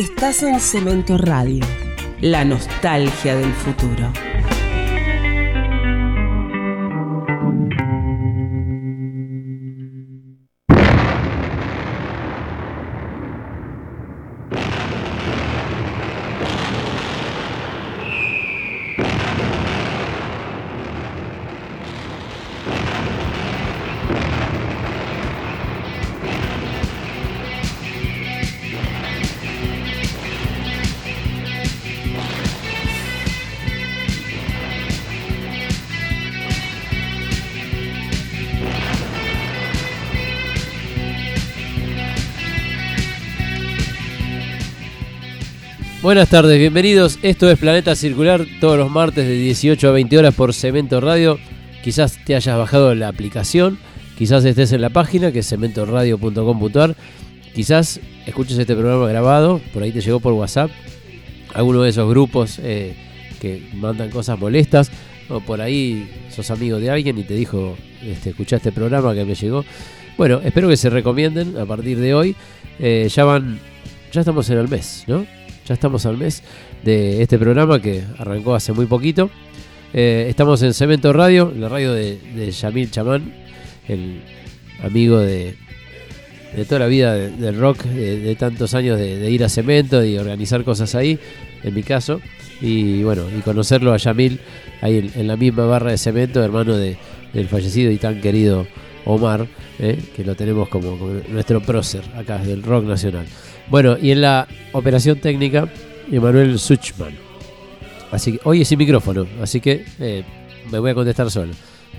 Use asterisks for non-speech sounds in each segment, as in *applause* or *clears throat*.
Estás en Cemento Radio, la nostalgia del futuro. Buenas tardes, bienvenidos. Esto es Planeta Circular todos los martes de 18 a 20 horas por Cemento Radio. Quizás te hayas bajado la aplicación, quizás estés en la página que es cementoradio.com.ar. Quizás escuches este programa grabado, por ahí te llegó por WhatsApp, alguno de esos grupos eh, que mandan cosas molestas, o por ahí sos amigo de alguien y te dijo, este, escuchá este programa que me llegó. Bueno, espero que se recomienden a partir de hoy. Eh, ya van, ya estamos en el mes, ¿no? Ya estamos al mes de este programa que arrancó hace muy poquito. Eh, estamos en Cemento Radio, la radio de, Yamil Chamán, el amigo de, toda la vida del rock, de, tantos años de, ir a Cemento y organizar cosas ahí, en mi caso. Y bueno, y conocerlo a Yamil ahí en, la misma barra de Cemento, hermano del fallecido y tan querido Omar, eh, que lo tenemos como, nuestro prócer acá del rock nacional. Bueno, y en la operación técnica, Emanuel Suchman. Así que hoy es sin micrófono, así que eh, me voy a contestar solo.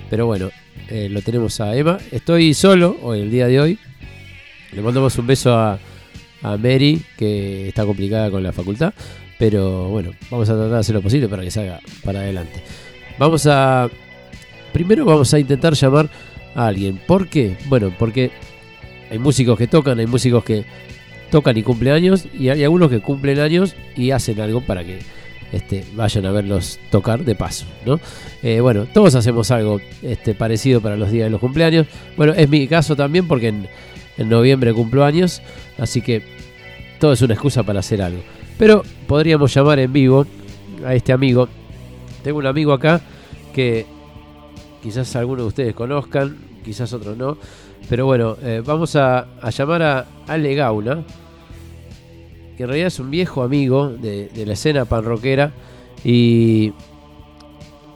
Pero bueno, eh, lo tenemos a Emma. Estoy solo hoy, el día de hoy. Le mandamos un beso a, a Mary, que está complicada con la facultad. Pero bueno, vamos a tratar de hacer lo posible para que salga para adelante. Vamos a. Primero vamos a intentar llamar a alguien. ¿Por qué? Bueno, porque hay músicos que tocan, hay músicos que tocan y cumplen años, y hay algunos que cumplen años y hacen algo para que este, vayan a verlos tocar de paso, ¿no? Eh, bueno, todos hacemos algo este, parecido para los días de los cumpleaños. Bueno, es mi caso también porque en, noviembre cumplo años, así que todo es una excusa para hacer algo. Pero podríamos llamar en vivo a este amigo. Tengo un amigo acá que quizás algunos de ustedes conozcan, quizás otros no. Pero bueno, eh, vamos a, llamar a Ale Gauna, que en realidad es un viejo amigo de, la escena panroquera y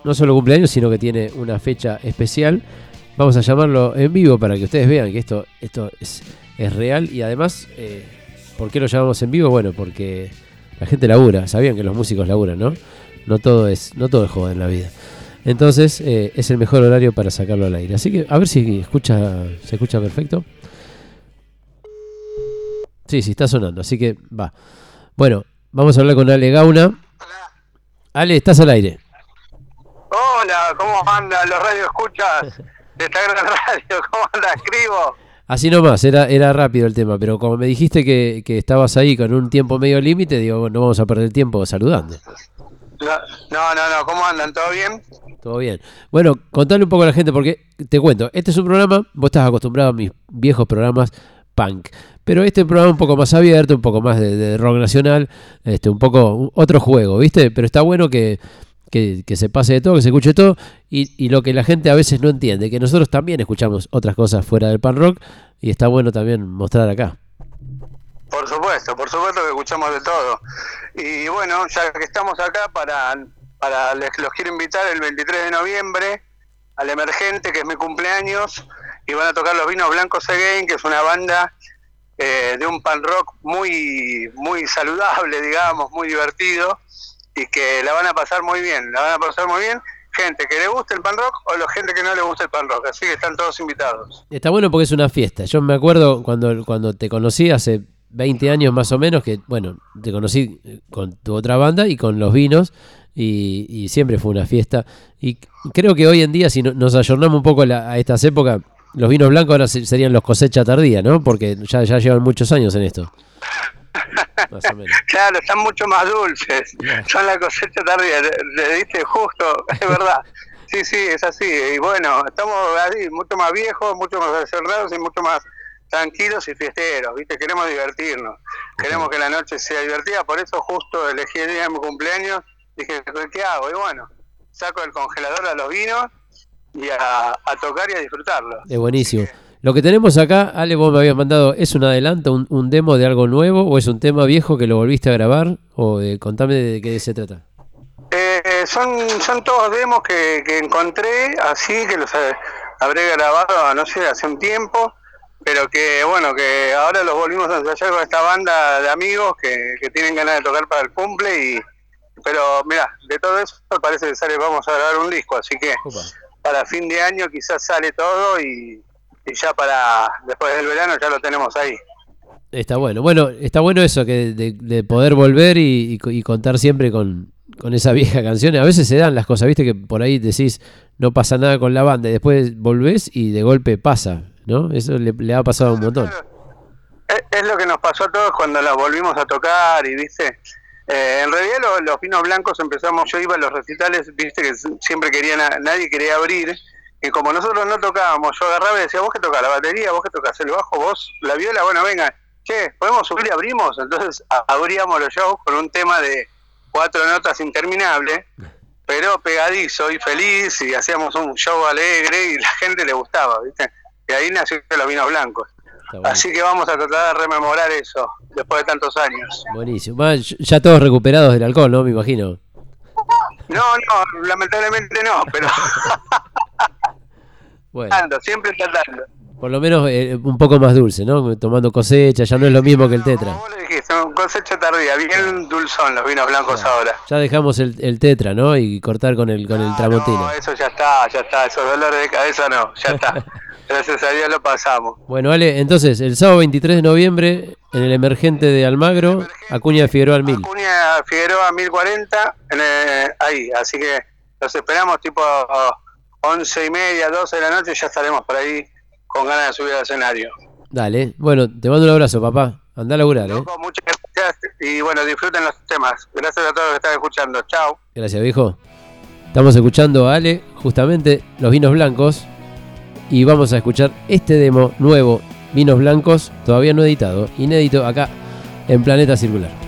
no solo cumpleaños, sino que tiene una fecha especial. Vamos a llamarlo en vivo para que ustedes vean que esto, esto es, real y además, eh, ¿por qué lo llamamos en vivo? Bueno, porque la gente labura, sabían que los músicos laburan, ¿no? No todo es, no todo es joven en la vida. Entonces eh, es el mejor horario para sacarlo al aire. Así que a ver si escucha, se escucha perfecto. Sí, sí, está sonando, así que va. Bueno, vamos a hablar con Ale Gauna. Hola. Ale, estás al aire. Hola, ¿cómo anda los radio escuchas de esta gran radio? ¿Cómo anda? Escribo. Así nomás, era, era rápido el tema, pero como me dijiste que, que estabas ahí con un tiempo medio límite, digo, no vamos a perder tiempo saludando. No, no, no, ¿cómo andan? ¿Todo bien? Todo bien. Bueno, contale un poco a la gente, porque te cuento, este es un programa, vos estás acostumbrado a mis viejos programas punk, pero este es un programa un poco más abierto, un poco más de, rock nacional, este, un poco otro juego, ¿viste? Pero está bueno que, que, se pase de todo, que se escuche todo, y, y, lo que la gente a veces no entiende, que nosotros también escuchamos otras cosas fuera del punk rock, y está bueno también mostrar acá. Por supuesto, por supuesto que escuchamos de todo. Y bueno, ya que estamos acá para para les los quiero invitar el 23 de noviembre al Emergente, que es mi cumpleaños, y van a tocar los Vinos Blancos Again, que es una banda eh, de un pan rock muy, muy saludable, digamos, muy divertido, y que la van a pasar muy bien, la van a pasar muy bien. Gente que le guste el pan rock o la gente que no le gusta el pan rock, así que están todos invitados. Está bueno porque es una fiesta. Yo me acuerdo cuando, cuando te conocí hace 20 años más o menos, que bueno, te conocí con tu otra banda y con los vinos, y, siempre fue una fiesta. Y creo que hoy en día, si nos ayornamos un poco a, estas épocas, los vinos blancos ahora serían los cosecha tardía, ¿no? Porque ya, ya llevan muchos años en esto. *laughs* Claro, están mucho más dulces. Son la cosecha tardía, le, diste justo, es *laughs* verdad. Sí, sí, es así. Y bueno, estamos así, mucho más viejos, mucho más cerrados y mucho más tranquilos y fiesteros, ¿viste? Queremos divertirnos, queremos que la noche sea divertida, por eso justo elegí el día de mi cumpleaños, dije, ¿qué hago? Y bueno, saco el congelador a los vinos y a, tocar y a disfrutarlo. Es buenísimo. Lo que tenemos acá, Ale, vos me habías mandado, ¿es un adelanto, un, demo de algo nuevo o es un tema viejo que lo volviste a grabar? O de, contame de qué se trata. Eh, son, son todos demos que, que encontré así, que los habré grabado, no sé, hace un tiempo pero que bueno, que ahora los volvimos a ensayar con esta banda de amigos que, tienen ganas de tocar para el cumple y pero mira, de todo eso parece que sale, vamos a grabar un disco, así que para fin de año quizás sale todo y, ya para después del verano ya lo tenemos ahí. Está bueno, bueno, está bueno eso que de, poder volver y, contar siempre con, con esa vieja canción. A veces se dan las cosas, viste que por ahí decís no pasa nada con la banda y después volvés y de golpe pasa. ¿No? Eso le, ha pasado un montón. Es, lo que nos pasó a todos cuando la volvimos a tocar y, viste, eh, en realidad los, vinos blancos empezamos, yo iba a los recitales, viste, que siempre querían, nadie quería abrir, y como nosotros no tocábamos, yo agarraba y decía, vos que tocas la batería, vos que tocas el bajo, vos la viola, bueno, venga, che, ¿podemos subir y abrimos? Entonces abríamos los shows con un tema de cuatro notas interminables, pero pegadizo y feliz, y hacíamos un show alegre y la gente le gustaba, viste. Y ahí nació los vinos blancos. Así que vamos a tratar de rememorar eso después de tantos años. Buenísimo. Ya todos recuperados del alcohol, ¿no? Me imagino. No, no, lamentablemente no, pero. *laughs* bueno. siempre tratando. Por lo menos eh, un poco más dulce, ¿no? Tomando cosecha, ya no es lo mismo que el tetra. Como le dijiste, cosecha tardía, bien dulzón los vinos blancos ahora. Ya dejamos el, el, tetra, ¿no? Y cortar con el con el tramontina. No, eso ya está, ya está, esos dolores de cabeza no, ya está. *laughs* Gracias a Dios lo pasamos. Bueno, Ale, entonces, el sábado 23 de noviembre, en el emergente de Almagro, Acuña Figueroa al 1000. Acuña Figueroa 1040, en ahí, así que los esperamos tipo 11 y media, 12 de la noche, ya estaremos por ahí con ganas de subir al escenario. Dale, bueno, te mando un abrazo, papá. Anda a laburar, ¿eh? muchas gracias y bueno, disfruten los temas. Gracias a todos los que están escuchando. Chao. Gracias, viejo. Estamos escuchando a Ale, justamente, Los Vinos Blancos y vamos a escuchar este demo nuevo, Vinos Blancos, todavía no editado, inédito acá en Planeta Circular.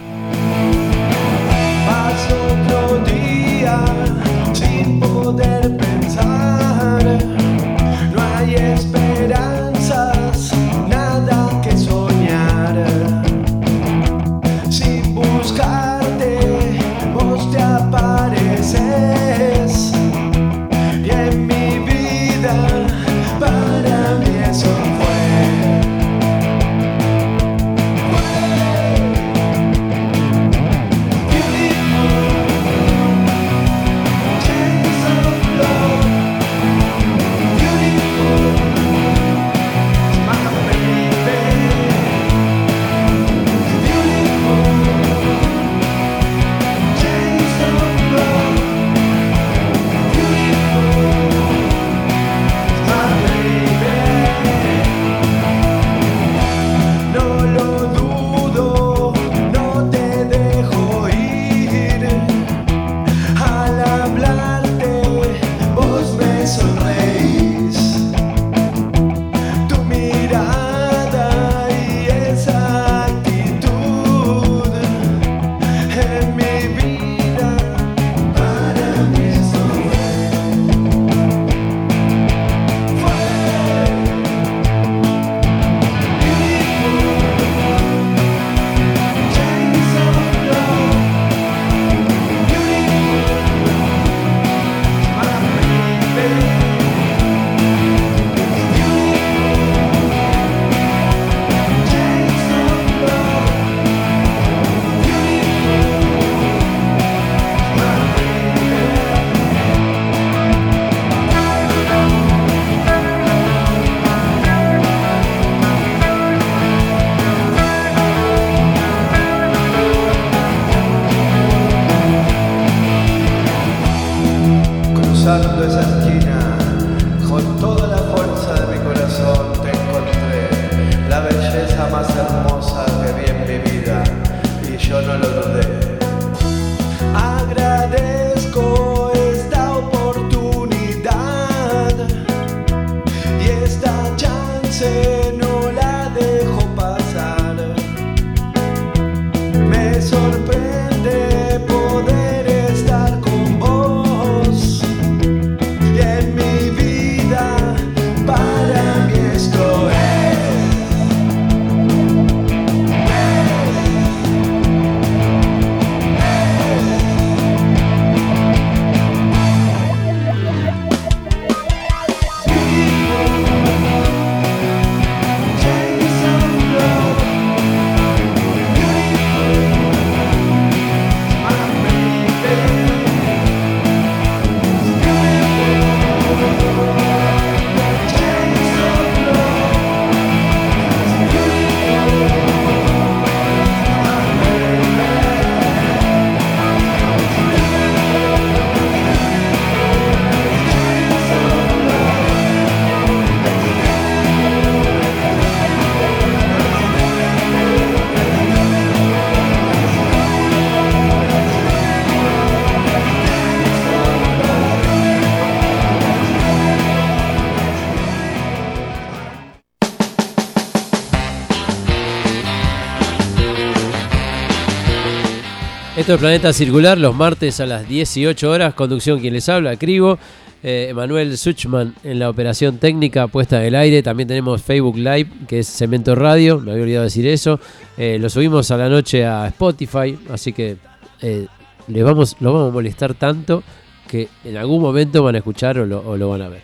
Planeta Circular, los martes a las 18 horas. Conducción quien les habla, Cribo. Eh, Suchman en la operación técnica puesta en el aire. También tenemos Facebook Live, que es Cemento Radio. Me había olvidado decir eso. Eh, lo subimos a la noche a Spotify. Así que eh, les vamos, lo vamos a molestar tanto que en algún momento van a escuchar o lo, van a ver.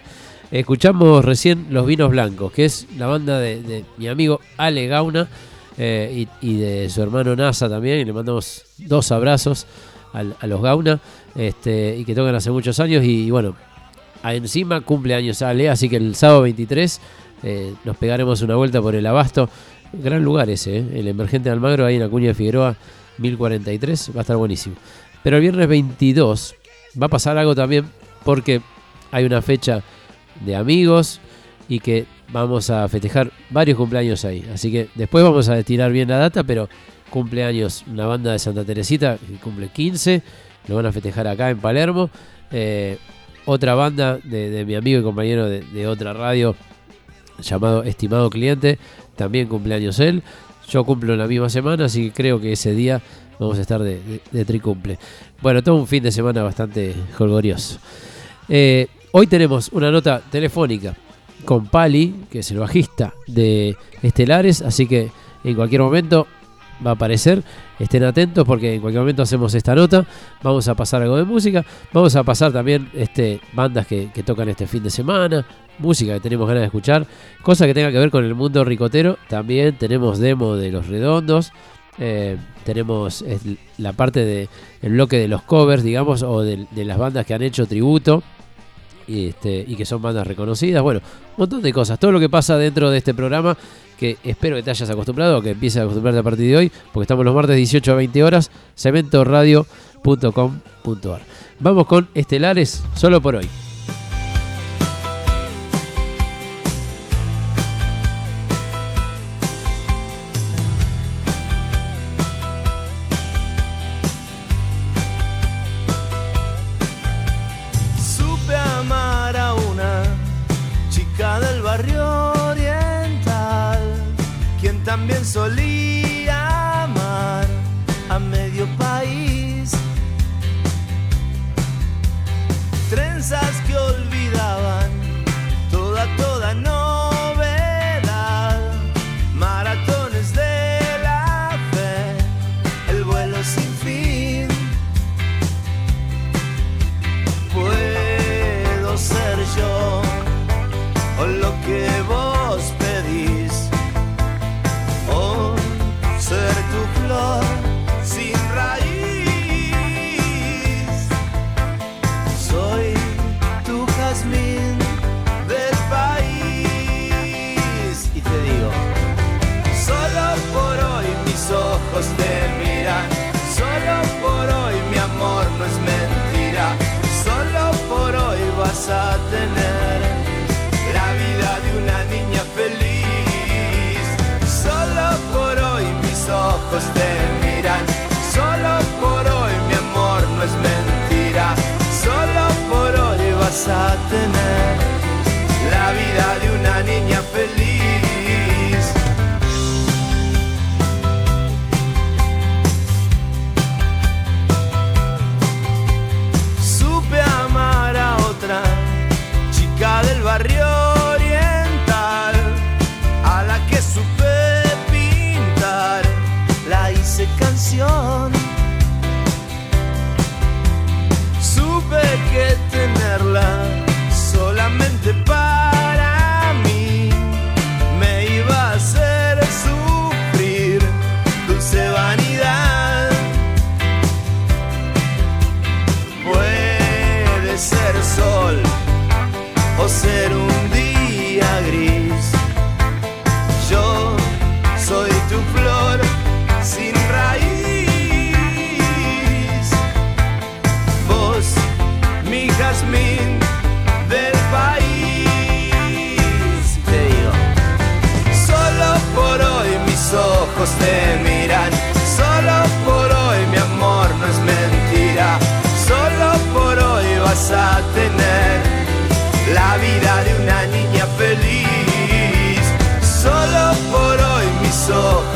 Escuchamos recién Los Vinos Blancos, que es la banda de, de mi amigo Ale Gauna. Eh, y, de su hermano NASA también, y le mandamos dos abrazos a, los Gauna, este, y que tocan hace muchos años, y, bueno, encima cumple años Ale, así que el sábado 23 eh, nos pegaremos una vuelta por el Abasto, gran lugar ese, eh, el Emergente de Almagro, ahí en Acuña de Figueroa, 1043, va a estar buenísimo. Pero el viernes 22 va a pasar algo también, porque hay una fecha de amigos y que vamos a festejar varios cumpleaños ahí. Así que después vamos a tirar bien la data, pero cumpleaños, una banda de Santa Teresita que cumple 15, lo van a festejar acá en Palermo. Eh, otra banda de, mi amigo y compañero de, otra radio llamado Estimado Cliente, también cumpleaños él. Yo cumplo la misma semana, así que creo que ese día vamos a estar de, tricumple. Bueno, todo un fin de semana bastante jolgorioso. Eh, hoy tenemos una nota telefónica con Pali, que es el bajista de Estelares, así que en cualquier momento va a aparecer. Estén atentos porque en cualquier momento hacemos esta nota. Vamos a pasar algo de música. Vamos a pasar también este, bandas que, tocan este fin de semana. Música que tenemos ganas de escuchar. Cosa que tenga que ver con el mundo ricotero. También tenemos demo de Los Redondos. Eh, tenemos la parte del bloque de los covers, digamos, o de las bandas que han hecho tributo y, este, y que son bandas reconocidas. Bueno, un montón de cosas. Todo lo que pasa dentro de este programa que espero que te hayas acostumbrado, que empieces a acostumbrarte a partir de hoy, porque estamos los martes 18 a 20 horas, cementoradio.com.ar. Vamos con Estelares, solo por hoy. también solía. Hoy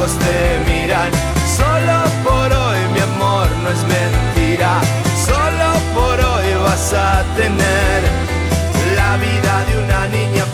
te miran. Solo por hoy mi amor no es mentira. Solo por hoy vas a tener la vida de una niña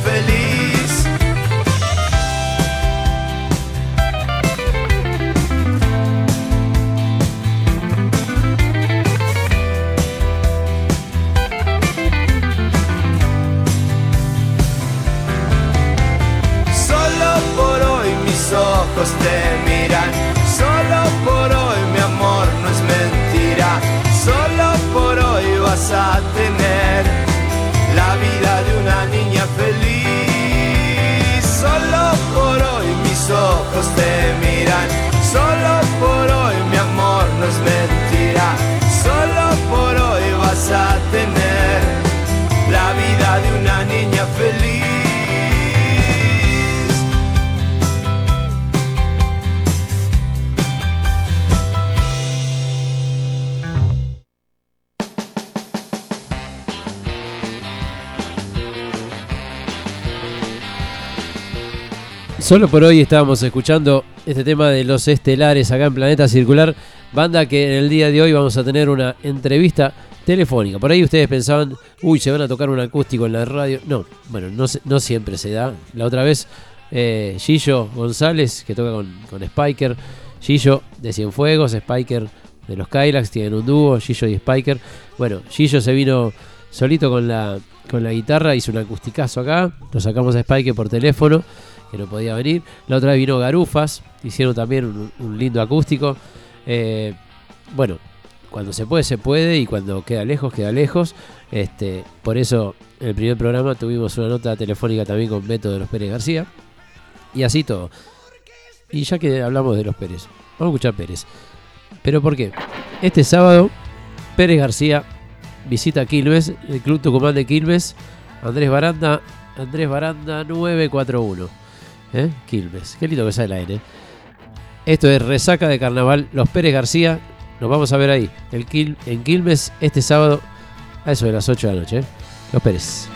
te miran. Solo por hoy mi amor no es mentira. Solo por hoy vas a tener la vida de una niña feliz. Solo por hoy mis ojos te miran. Solo por hoy mi amor no es mentira. Solo por hoy vas a tener la vida de una niña feliz. Solo por hoy estábamos escuchando este tema de los estelares acá en Planeta Circular, banda que en el día de hoy vamos a tener una entrevista telefónica. Por ahí ustedes pensaban, uy, se van a tocar un acústico en la radio. No, bueno, no, no siempre se da. La otra vez, eh, Gillo González, que toca con, con Spiker, Gillo de Cienfuegos, Spiker de los Kylax, tienen un dúo, Gillo y Spiker. Bueno, Gillo se vino solito con la, con la guitarra, hizo un acusticazo acá, lo sacamos a Spiker por teléfono que no podía venir. La otra vez vino Garufas, hicieron también un, lindo acústico. Eh, bueno, cuando se puede, se puede, y cuando queda lejos, queda lejos. Este, por eso, en el primer programa tuvimos una nota telefónica también con Beto de los Pérez García. Y así todo. Y ya que hablamos de los Pérez, vamos a escuchar Pérez. ¿Pero por qué? Este sábado, Pérez García visita Quilmes, el Club Tucumán de Quilmes, Andrés Baranda, Andrés Baranda 941. ¿Eh? Quilmes. Qué lindo que sale la N. Esto es Resaca de Carnaval, Los Pérez García. Nos vamos a ver ahí, el en Quilmes, este sábado, a eso de las 8 de la noche. ¿eh? Los Pérez.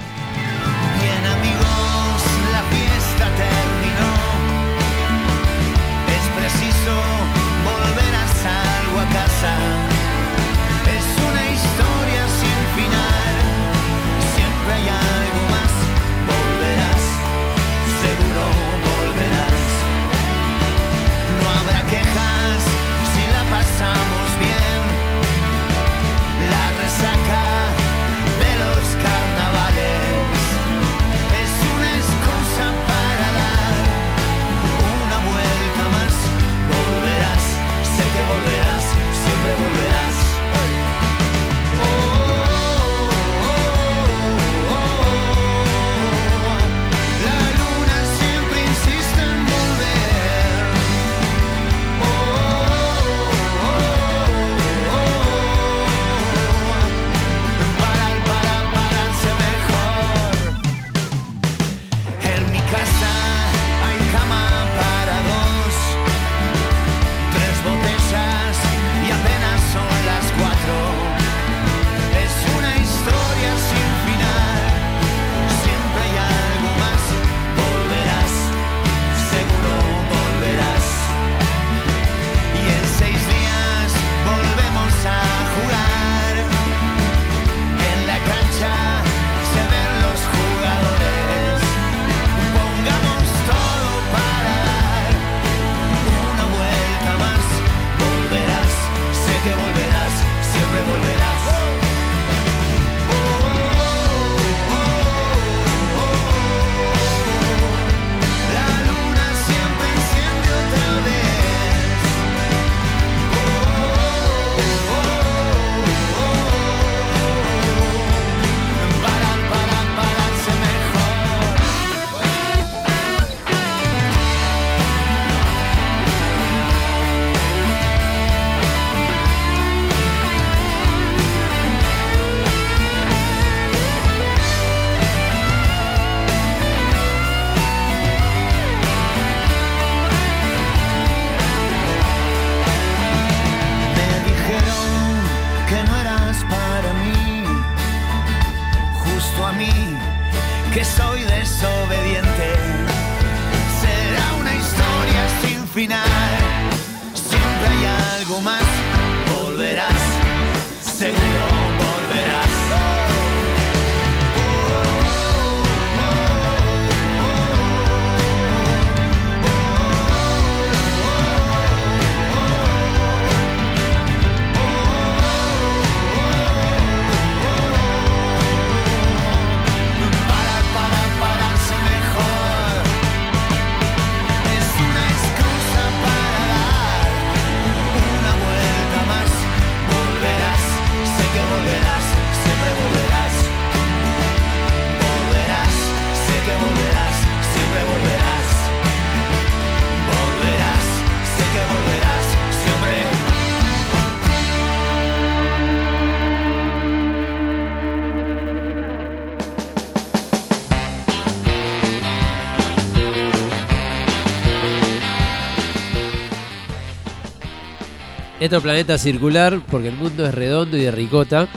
Es Planeta Circular porque el mundo es redondo y de ricota.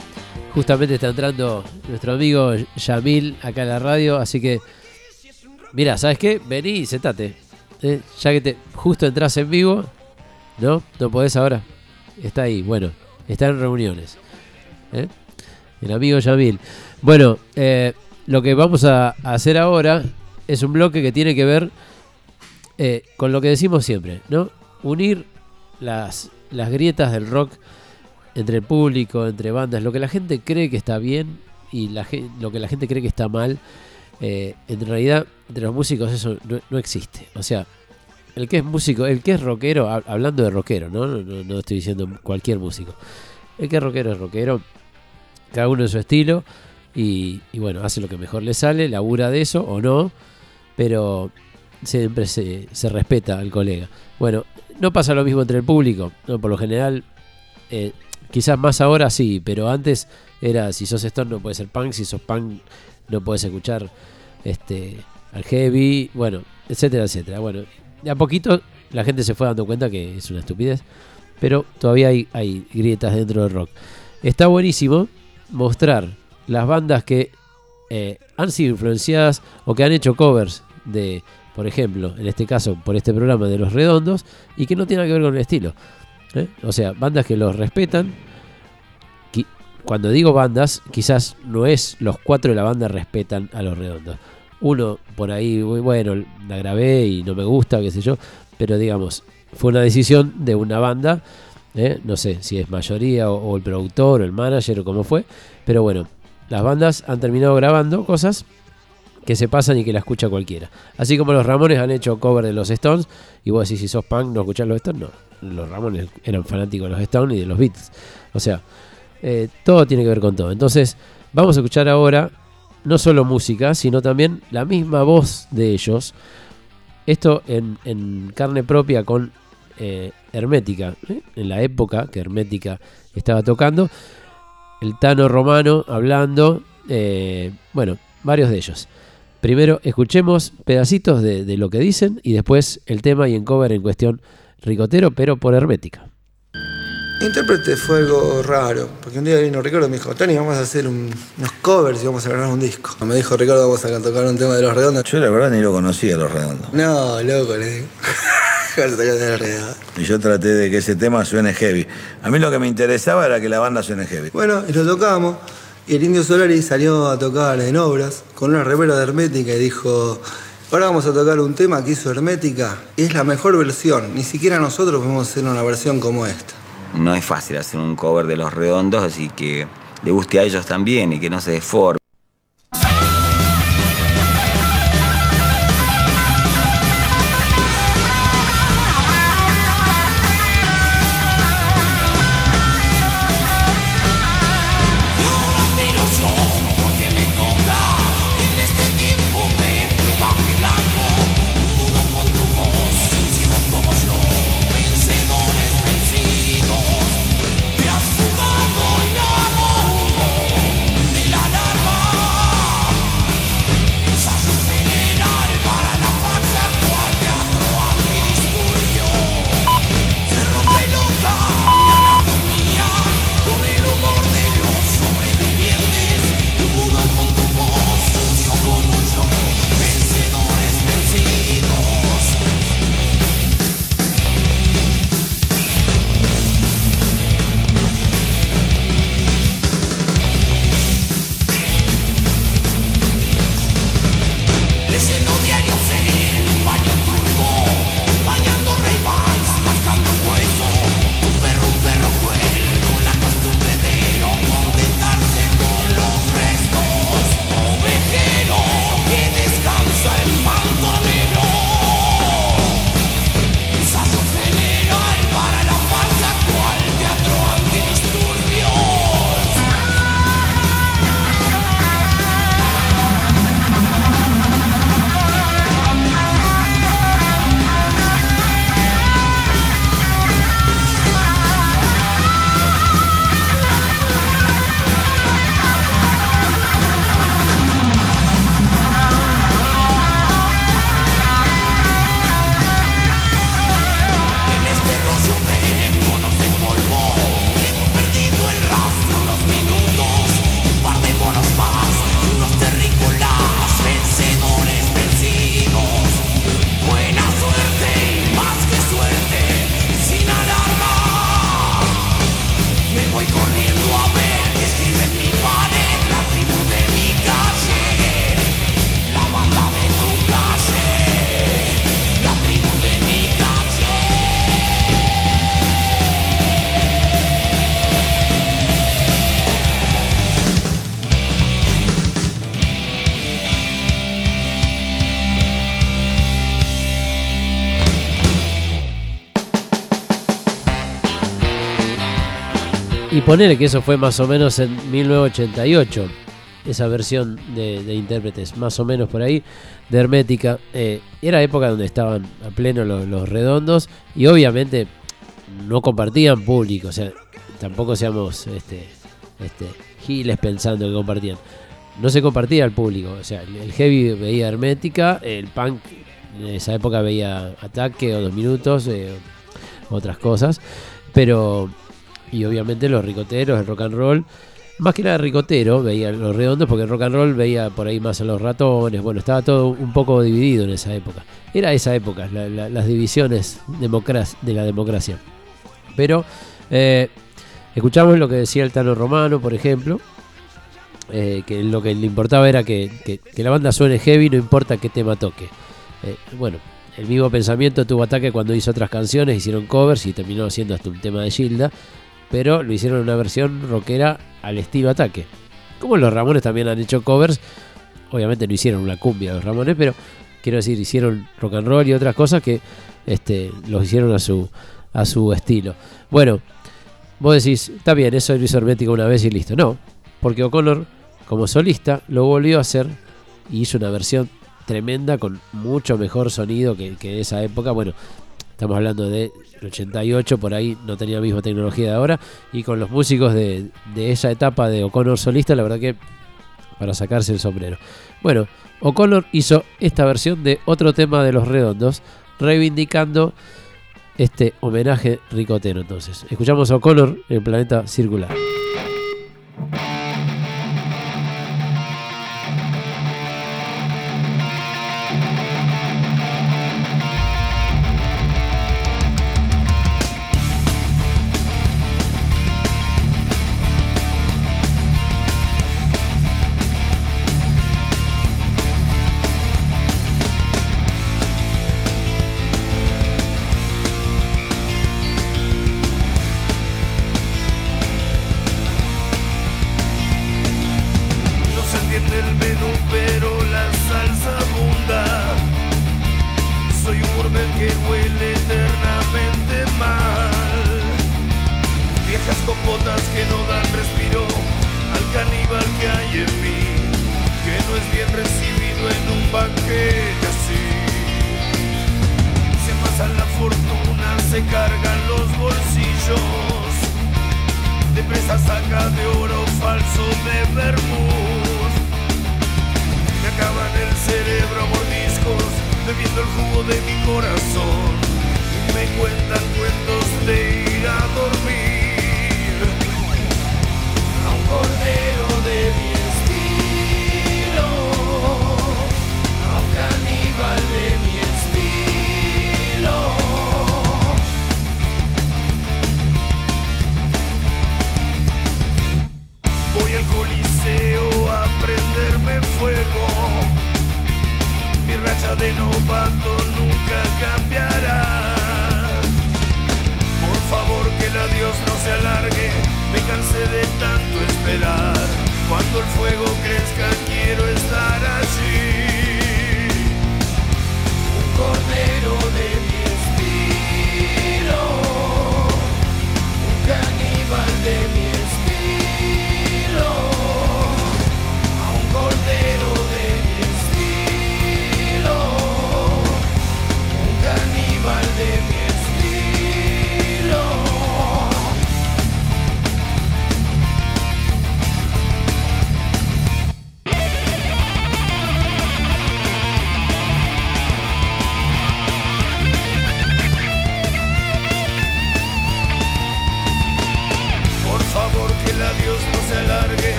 Justamente está entrando nuestro amigo Yamil acá en la radio, así que mira, ¿sabes qué? Vení y sentate. Eh, ya que te justo entras en vivo, ¿no? No podés ahora. Está ahí, bueno, está en reuniones. ¿eh? El amigo Yamil. Bueno, eh, lo que vamos a hacer ahora es un bloque que tiene que ver con lo que decimos siempre, ¿no? Unir las, las grietas del rock entre el público, entre bandas, lo que la gente cree que está bien y lo que la gente cree que está mal, eh, en realidad entre los músicos eso no, no existe. O sea, el que es músico, el que es rockero, hab- hablando de rockero, ¿no? No, no- no estoy diciendo cualquier músico. El que es rockero es rockero, cada uno en su estilo y, y bueno, hace lo que mejor le sale, labura de eso o no, pero siempre se, respeta al colega. Bueno, no pasa lo mismo entre el público, ¿no? por lo general, eh, quizás más ahora sí, pero antes era si sos Stone no puede ser punk, si sos punk no puedes escuchar este al heavy, bueno, etcétera, etcétera. Bueno, de a poquito la gente se fue dando cuenta que es una estupidez, pero todavía hay, hay grietas dentro del rock. Está buenísimo mostrar las bandas que eh, han sido influenciadas o que han hecho covers de, por ejemplo, en este caso, por este programa de Los Redondos, y que no tienen que ver con el estilo. ¿eh? O sea, bandas que los respetan. Cuando digo bandas, quizás no es los cuatro de la banda respetan a Los Redondos. Uno por ahí, bueno, la grabé y no me gusta, qué sé yo, pero digamos, fue una decisión de una banda. ¿eh? No sé si es mayoría o, o el productor o el manager o cómo fue, pero bueno, las bandas han terminado grabando cosas que se pasan y que la escucha cualquiera. Así como los Ramones han hecho cover de los Stones, y vos decís, si sos punk, ¿no escuchás los Stones? No, los Ramones eran fanáticos de los Stones y de los Beatles. O sea, eh, todo tiene que ver con todo. Entonces, vamos a escuchar ahora no solo música, sino también la misma voz de ellos. Esto en, en carne propia con eh, Hermética, ¿eh? en la época que Hermética estaba tocando. El Tano Romano hablando, bueno, varios de ellos. Primero escuchemos pedacitos de, de lo que dicen y después el tema y en cover en cuestión ricotero, pero por Hermética. Intérprete fue algo raro, porque un día vino Ricardo y me dijo, Tony, vamos a hacer un- unos covers y vamos a grabar un disco. Me dijo, Ricardo, vamos a tocar un tema de Los Redondos. Yo la verdad ni lo conocía Los Redondos. No, loco, le digo. *laughs* Y yo traté de que ese tema suene heavy. A mí lo que me interesaba era que la banda suene heavy. Bueno, y lo tocamos, y el Indio Solari salió a tocar en obras con una remera de Hermética y dijo, ahora vamos a tocar un tema que hizo Hermética, es la mejor versión, ni siquiera nosotros podemos hacer una versión como esta. No es fácil hacer un cover de los redondos, así que le guste a ellos también y que no se deforme. Ponele que eso fue más o menos en 1988, esa versión de, intérpretes, más o menos por ahí, de Hermética. Eh, era época donde estaban a pleno los, los redondos y obviamente no compartían público, o sea, tampoco seamos este, este, giles pensando que compartían. No se compartía al público, o sea, el heavy veía Hermética, el punk en esa época veía Ataque o Dos Minutos, eh, otras cosas, pero, y obviamente los ricoteros, el rock and roll, más que nada ricotero, veía los redondos, porque el rock and roll veía por ahí más a los ratones, bueno, estaba todo un poco dividido en esa época. Era esa época, la- la- las divisiones de la democracia. Pero eh, escuchamos lo que decía el Tano Romano, por ejemplo, eh, que lo que le importaba era que, que- que la banda suene heavy, no importa qué tema toque. Eh, bueno, el mismo pensamiento tuvo ataque cuando hizo otras canciones, hicieron covers y terminó siendo hasta un tema de Gilda, pero lo hicieron en una versión rockera al estilo ataque. Como los Ramones también han hecho covers, obviamente no hicieron una cumbia los Ramones, pero quiero decir, hicieron rock and roll y otras cosas que este, los hicieron a su, a su estilo. Bueno, vos decís, está bien, eso lo hizo Hermética una vez y listo. No, porque O'Connor, como solista, lo volvió a hacer y hizo una versión tremenda con mucho mejor sonido que, que esa época. Bueno, estamos hablando del 88, por ahí no tenía la misma tecnología de ahora. Y con los músicos de, de esa etapa de O'Connor solista, la verdad que para sacarse el sombrero. Bueno, O'Connor hizo esta versión de otro tema de Los Redondos, reivindicando este homenaje ricotero. Entonces, escuchamos a O'Connor en Planeta Circular.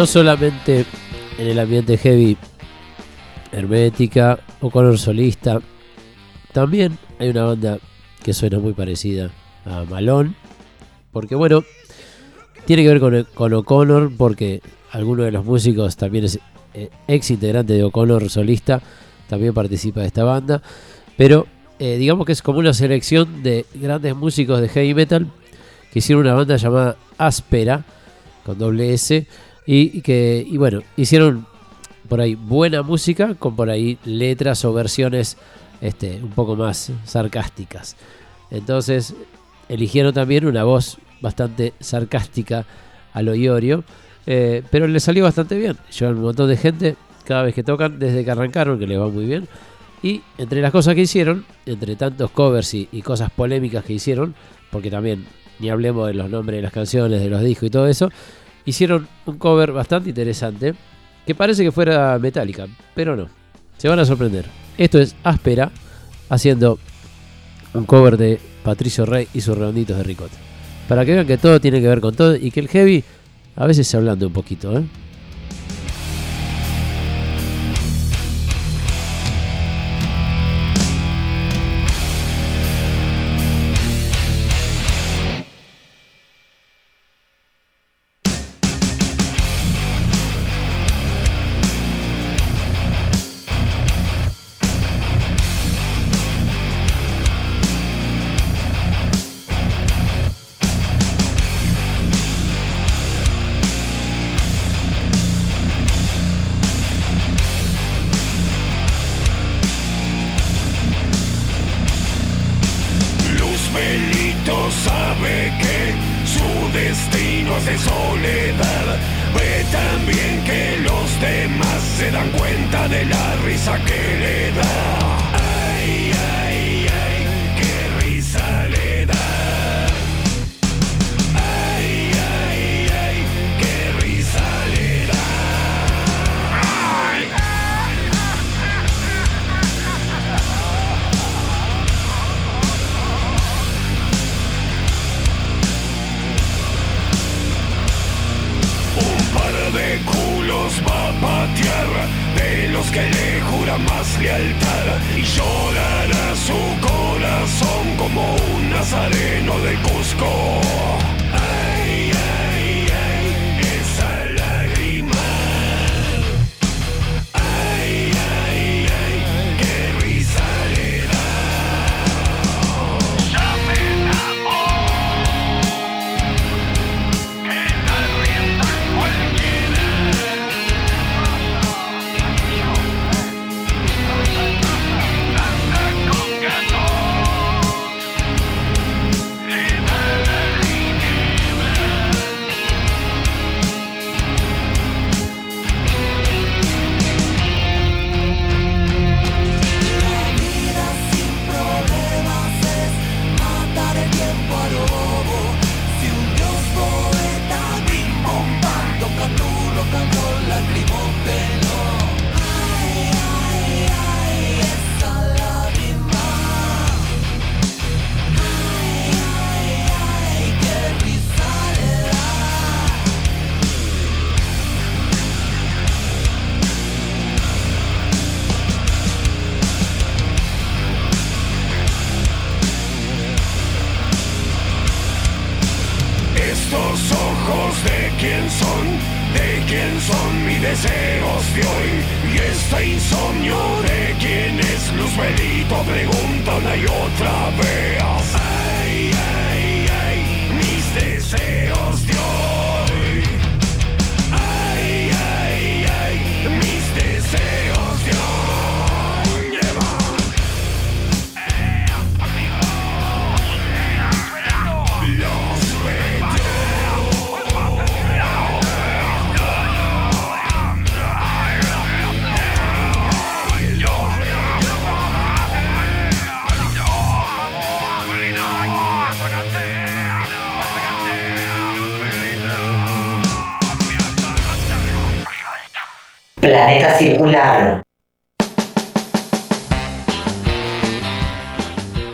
No solamente en el ambiente heavy, hermética o color solista, también hay una banda que suena muy parecida a Malone, porque bueno, tiene que ver con, con O'Connor, porque alguno de los músicos también es eh, ex integrante de O'Connor solista, también participa de esta banda, pero eh, digamos que es como una selección de grandes músicos de heavy metal que hicieron una banda llamada Áspera, con doble S, y, que, y bueno, hicieron por ahí buena música con por ahí letras o versiones este, un poco más sarcásticas. Entonces eligieron también una voz bastante sarcástica a lo Iorio, eh, pero le salió bastante bien. Llevan un montón de gente cada vez que tocan, desde que arrancaron, que les va muy bien. Y entre las cosas que hicieron, entre tantos covers y, y cosas polémicas que hicieron, porque también ni hablemos de los nombres de las canciones, de los discos y todo eso, hicieron un cover bastante interesante, que parece que fuera metálica, pero no. Se van a sorprender. Esto es Áspera, haciendo un cover de Patricio Rey y sus redonditos de ricota. Para que vean que todo tiene que ver con todo y que el heavy a veces se hablando un poquito, ¿eh? Planeta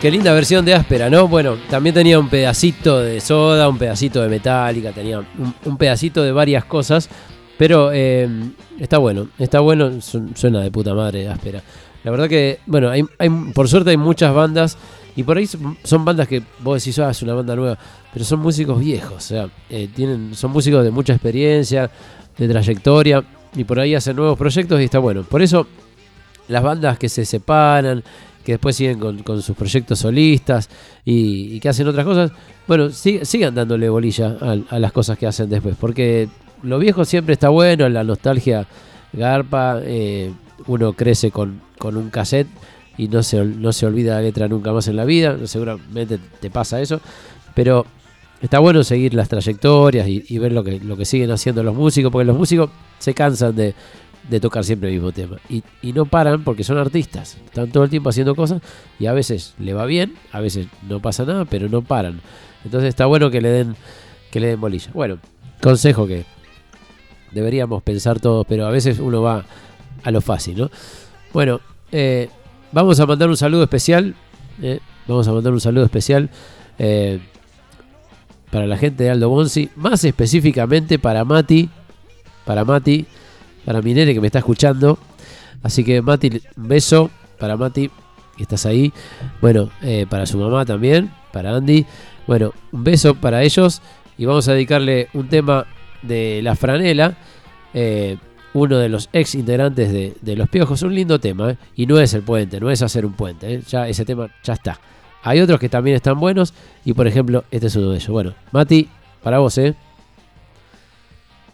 Qué linda versión de áspera, ¿no? Bueno, también tenía un pedacito de soda, un pedacito de metálica, tenía un, pedacito de varias cosas. Pero eh, está bueno, está bueno, su- suena de puta madre áspera. La verdad que, bueno, hay, por suerte hay muchas bandas y por ahí son bandas que vos decís, ah, es una banda nueva, pero son músicos viejos, o sea, eh, tienen, son músicos de mucha experiencia, de trayectoria y por ahí hacen nuevos proyectos y está bueno. Por eso las bandas que se separan, que después siguen con, con sus proyectos solistas y, que hacen otras cosas, bueno, sig- sigan dándole bolilla a, las cosas que hacen después, porque lo viejo siempre está bueno, la nostalgia garpa, eh, uno crece con, con un cassette y no se, no se olvida la letra nunca más en la vida, seguramente te pasa eso, pero está bueno seguir las trayectorias y, y ver lo que, lo que siguen haciendo los músicos, porque los músicos se cansan de, de tocar siempre el mismo tema. Y, y no paran porque son artistas, están todo el tiempo haciendo cosas y a veces le va bien, a veces no pasa nada, pero no paran. Entonces está bueno que le den, que le den bolilla. Bueno, consejo que deberíamos pensar todos, pero a veces uno va a lo fácil, ¿no? Bueno, eh, vamos a mandar un saludo especial. eh, vamos a mandar un saludo especial eh, para la gente de Aldo Bonzi, más específicamente para Mati, para Mati, para mi nene que me está escuchando. Así que Mati, un beso para Mati, que estás ahí. Bueno, eh, para su mamá también, para Andy. Bueno, un beso para ellos y vamos a dedicarle un tema de La Franela, eh, uno de los ex integrantes de, de Los Piojos. Un lindo tema, ¿eh? y no es el puente, no es hacer un puente, ¿eh? ya ese tema ya está. Hay otros que también están buenos y por ejemplo este es uno de ellos. Bueno, Mati, para vos, ¿eh?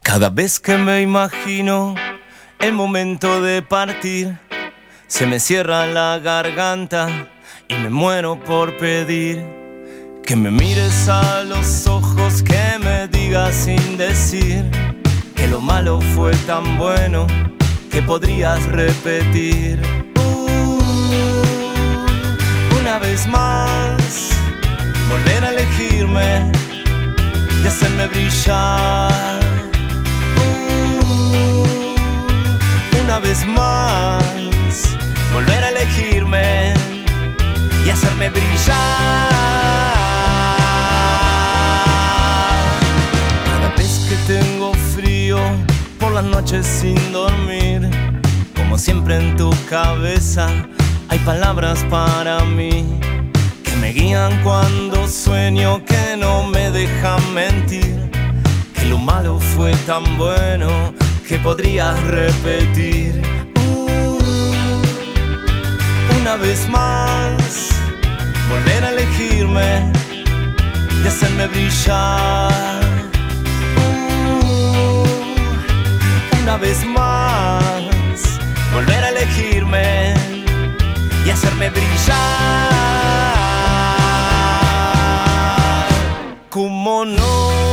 Cada vez que me imagino el momento de partir, se me cierra la garganta y me muero por pedir que me mires a los ojos, que me digas sin decir que lo malo fue tan bueno que podrías repetir. Uh, una vez más, volver a elegirme y hacerme brillar. Una vez más volver a elegirme y hacerme brillar. Cada vez que tengo frío por las noches sin dormir, como siempre en tu cabeza hay palabras para mí que me guían cuando sueño, que no me dejan mentir, que lo malo fue tan bueno que podrías repetir Uh, una vez más, volver a elegirme y hacerme brillar. Uh, una vez más, volver a elegirme y hacerme brillar. ¿Cómo no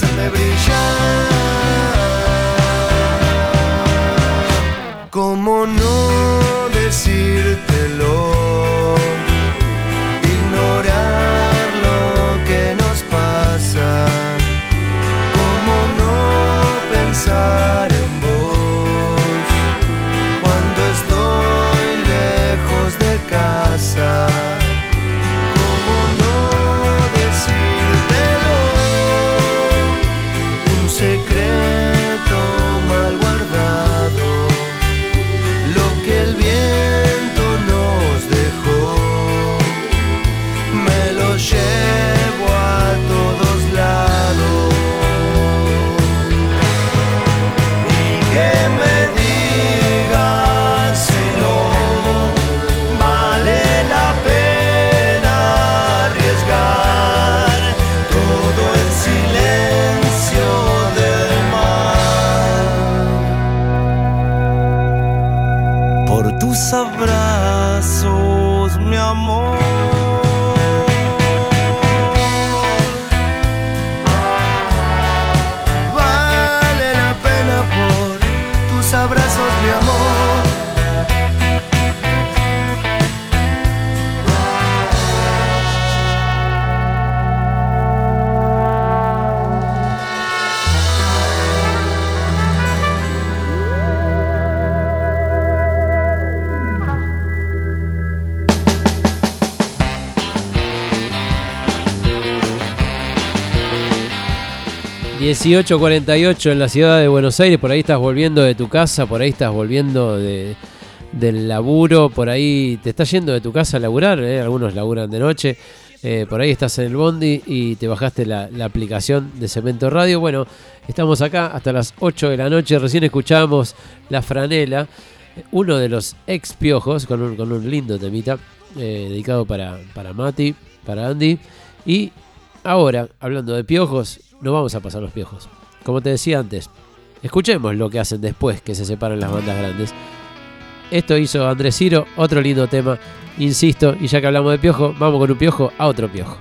Hacerme brillar. ¿Cómo no 18.48 en la ciudad de Buenos Aires, por ahí estás volviendo de tu casa, por ahí estás volviendo de, del laburo, por ahí te estás yendo de tu casa a laburar, ¿eh? algunos laburan de noche, eh, por ahí estás en el bondi y te bajaste la, aplicación de Cemento Radio. Bueno, estamos acá hasta las 8 de la noche, recién escuchamos La Franela, uno de los ex piojos, con un, con un lindo temita, eh, dedicado para, para Mati, para Andy, y ahora, hablando de piojos, no vamos a pasar los piojos. Como te decía antes, escuchemos lo que hacen después que se separan las bandas grandes. Esto hizo Andrés Ciro, otro lindo tema, insisto, y ya que hablamos de piojo, vamos con un piojo a otro piojo.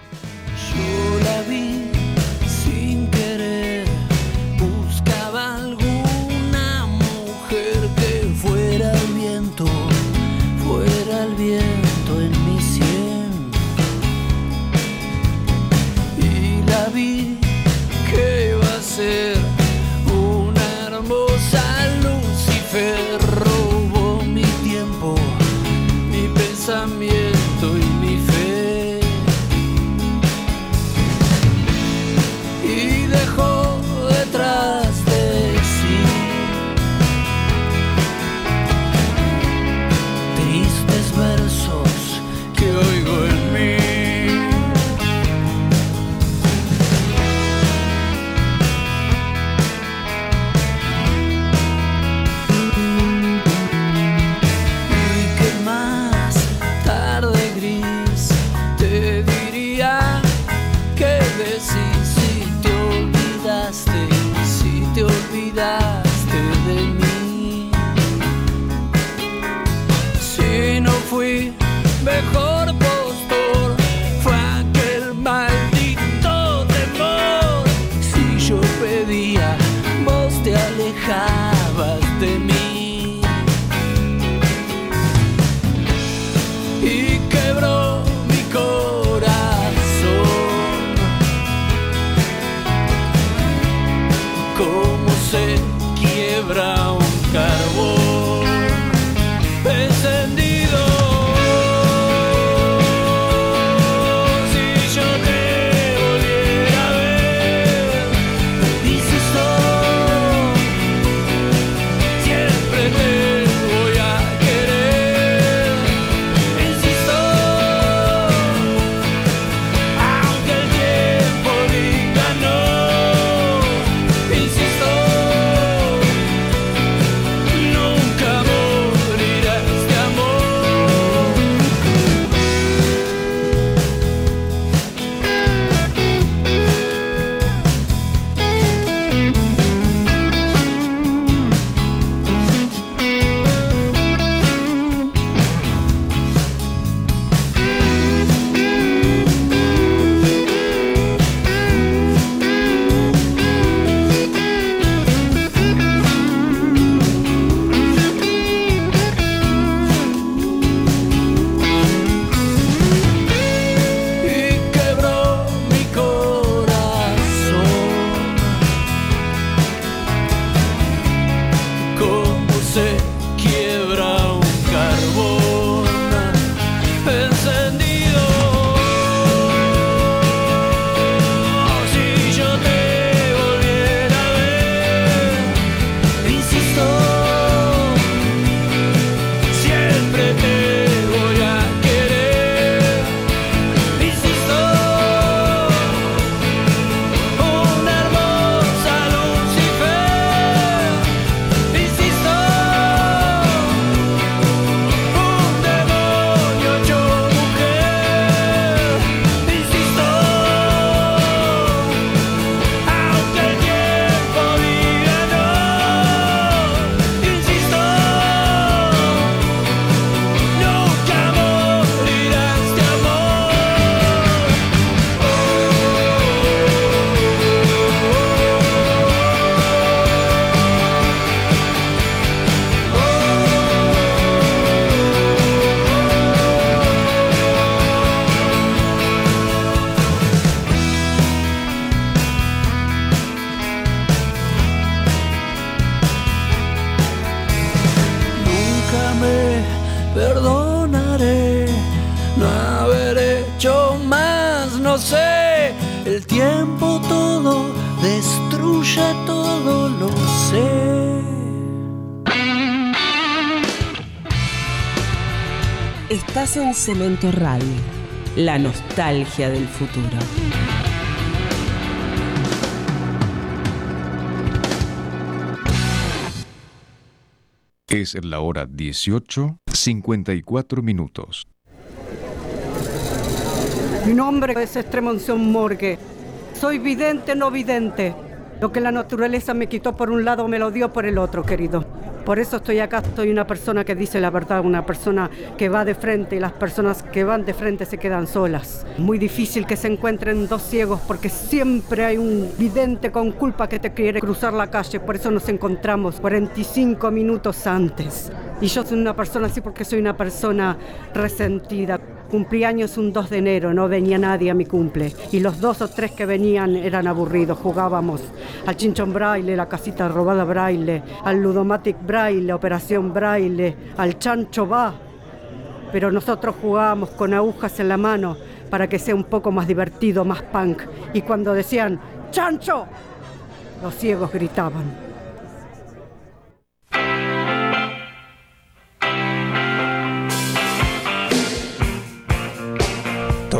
Cemento Radio, la nostalgia del futuro. Es la hora 18, 54 minutos. Mi nombre es Estremonción Morgue. Soy vidente, no vidente. Lo que la naturaleza me quitó por un lado me lo dio por el otro, querido. Por eso estoy acá, soy una persona que dice la verdad, una persona que va de frente y las personas que van de frente se quedan solas. Muy difícil que se encuentren dos ciegos porque siempre hay un vidente con culpa que te quiere cruzar la calle, por eso nos encontramos 45 minutos antes. Y yo soy una persona así porque soy una persona resentida. Cumplí años un 2 de enero, no venía nadie a mi cumple. Y los dos o tres que venían eran aburridos. Jugábamos al chinchón braille, la casita robada braille, al ludomatic braille, operación braille, al chancho va. Pero nosotros jugábamos con agujas en la mano para que sea un poco más divertido, más punk. Y cuando decían ¡Chancho! Los ciegos gritaban.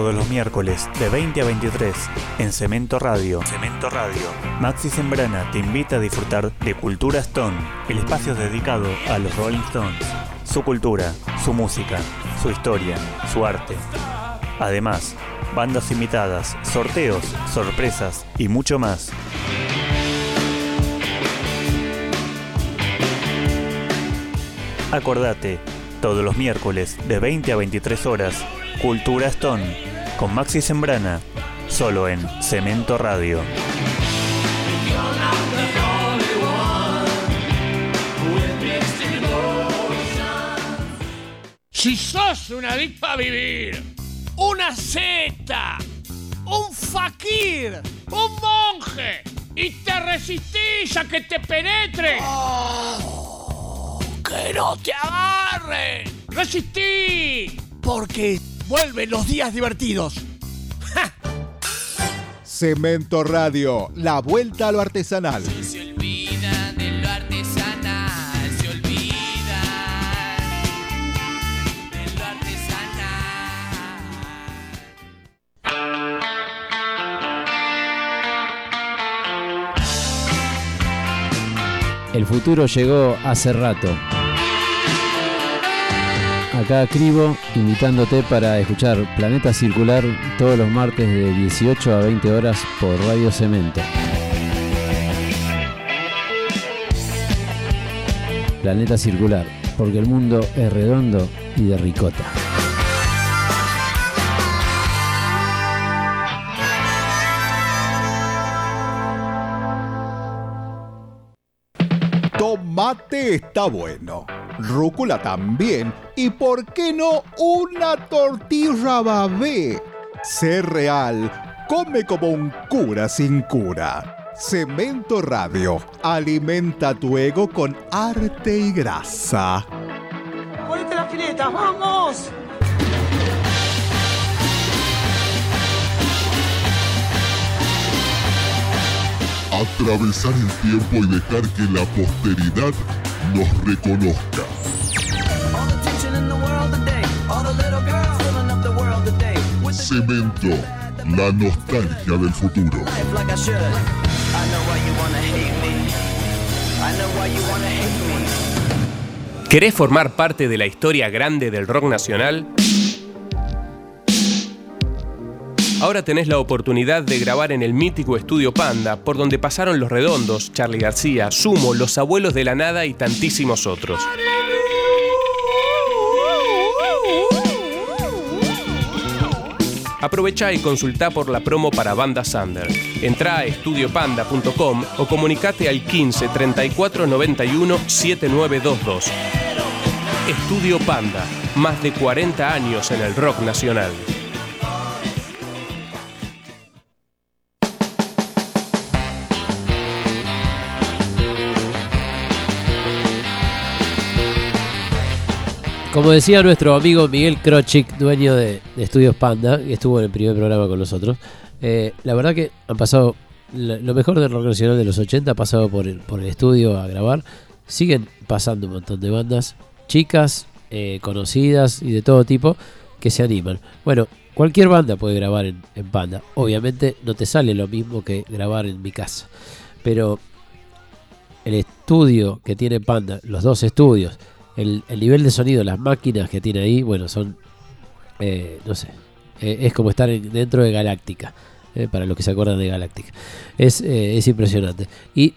Todos los miércoles de 20 a 23 en Cemento Radio. Cemento Radio. Maxi Sembrana te invita a disfrutar de Cultura Stone, el espacio dedicado a los Rolling Stones. Su cultura, su música, su historia, su arte. Además, bandas invitadas, sorteos, sorpresas y mucho más. Acordate, todos los miércoles de 20 a 23 horas, Cultura Stone, con Maxi Sembrana, solo en Cemento Radio. Si sos un adicto a vivir, una seta, un fakir, un monje, y te resistís a que te penetre, que no te agarre, resistí, porque vuelven los días divertidos. Cemento Radio, la vuelta a lo artesanal. Se olvida de lo artesanal, se olvida de lo artesanal. El futuro llegó hace rato. Acá Cribo, invitándote para escuchar Planeta Circular todos los martes de 18 a 20 horas por Radio Cemento. Planeta Circular, porque el mundo es redondo y de ricota. Está bueno. Rúcula también. Y por qué no una tortilla babé. Sé real. Come como un cura sin cura. Cemento Radio. Alimenta tu ego con arte y grasa. ¡Ponete las filetas! ¡Vamos! Atravesar el tiempo y dejar que la posteridad nos reconozca. Cemento, la nostalgia del futuro. ¿Querés formar parte de la historia grande del rock nacional? Ahora tenés la oportunidad de grabar en el mítico estudio Panda, por donde pasaron Los Redondos, Charlie García, Sumo, Los Abuelos de la Nada y tantísimos otros. Aprovecha y consulta por la promo para Banda Sander. Entra a estudiopanda.com o comunicate al 15 34 91 7922. Estudio Panda, más de 40 años en el rock nacional. Como decía nuestro amigo Miguel Krochik, dueño de, Estudios Panda, que estuvo en el primer programa con nosotros, eh, la verdad que han pasado lo mejor del rock nacional de los 80 ha pasado por el, por el estudio a grabar. Siguen pasando un montón de bandas, chicas, eh, conocidas y de todo tipo, que se animan. Bueno, cualquier banda puede grabar en Panda. Obviamente no te sale lo mismo que grabar en mi casa. Pero el estudio que tiene Panda, los dos estudios, el, el nivel de sonido, las máquinas que tiene ahí, bueno, son, eh, no sé, eh, es como estar en- dentro de Galáctica, eh, para los que se acuerdan de Galáctica. Es, eh, es impresionante. Y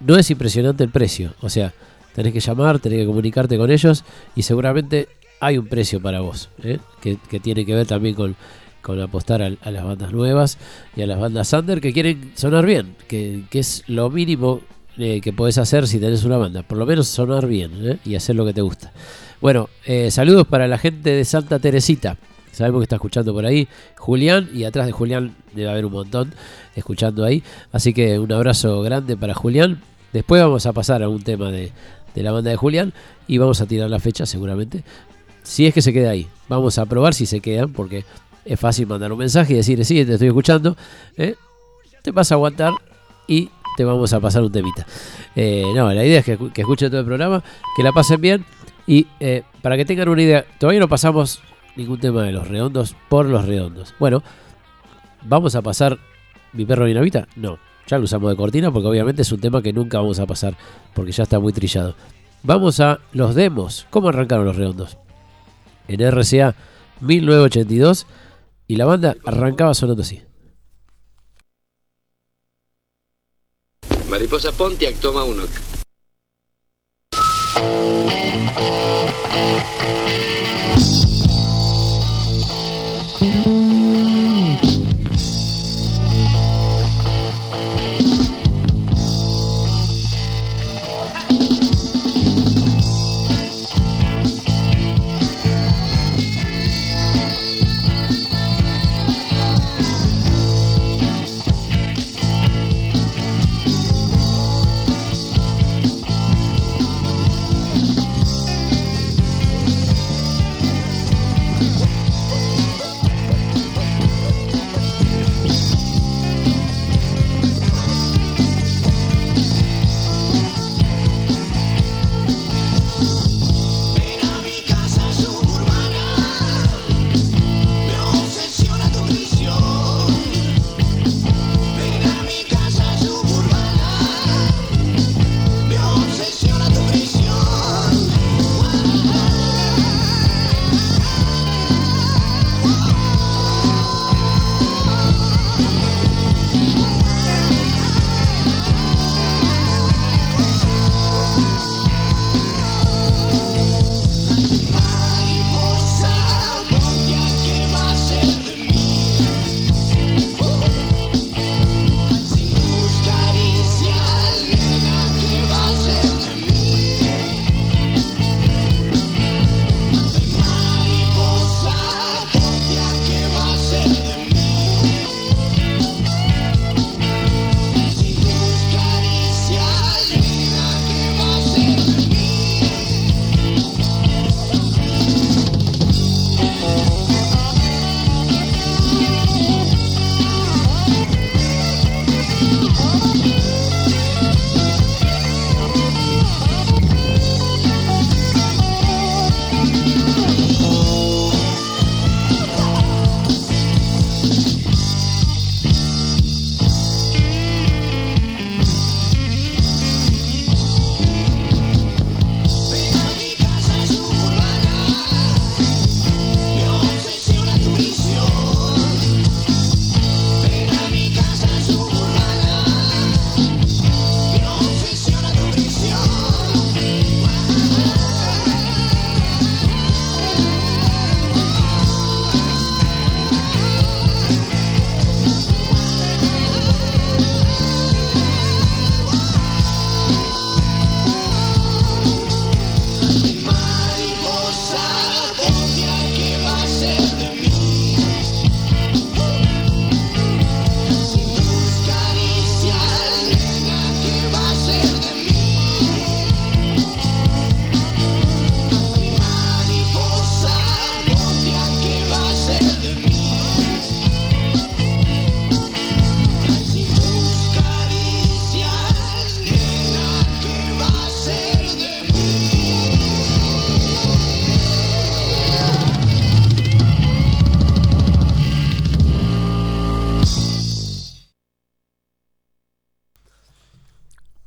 no es impresionante el precio, o sea, tenés que llamar, tenés que comunicarte con ellos y seguramente hay un precio para vos, eh, que, que tiene que ver también con, con apostar a, a las bandas nuevas y a las bandas under que quieren sonar bien, que, que es lo mínimo eh, que podés hacer si tenés una banda, por lo menos sonar bien eh, y hacer lo que te gusta. Bueno, eh, saludos para la gente de Santa Teresita. Sabemos que está escuchando por ahí Julián y atrás de Julián debe haber un montón escuchando ahí. Así que un abrazo grande para Julián. Después vamos a pasar a un tema de, de la banda de Julián y vamos a tirar la fecha seguramente. Si es que se queda ahí. Vamos a probar si se quedan porque es fácil mandar un mensaje y decir, sí, te estoy escuchando. Te vas a aguantar y te vamos a pasar un temita. Eh, no, la idea es que, que escuchen todo el programa, que la pasen bien y eh, para que tengan una idea, todavía no pasamos ningún tema de los redondos por los redondos. Bueno, ¿vamos a pasar mi perro dinamita? No, ya lo usamos de cortina porque obviamente es un tema que nunca vamos a pasar porque ya está muy trillado. Vamos a los demos. ¿Cómo arrancaron los redondos? En RCA 1982 y la banda arrancaba sonando así. Mariposa Pontiac, toma uno.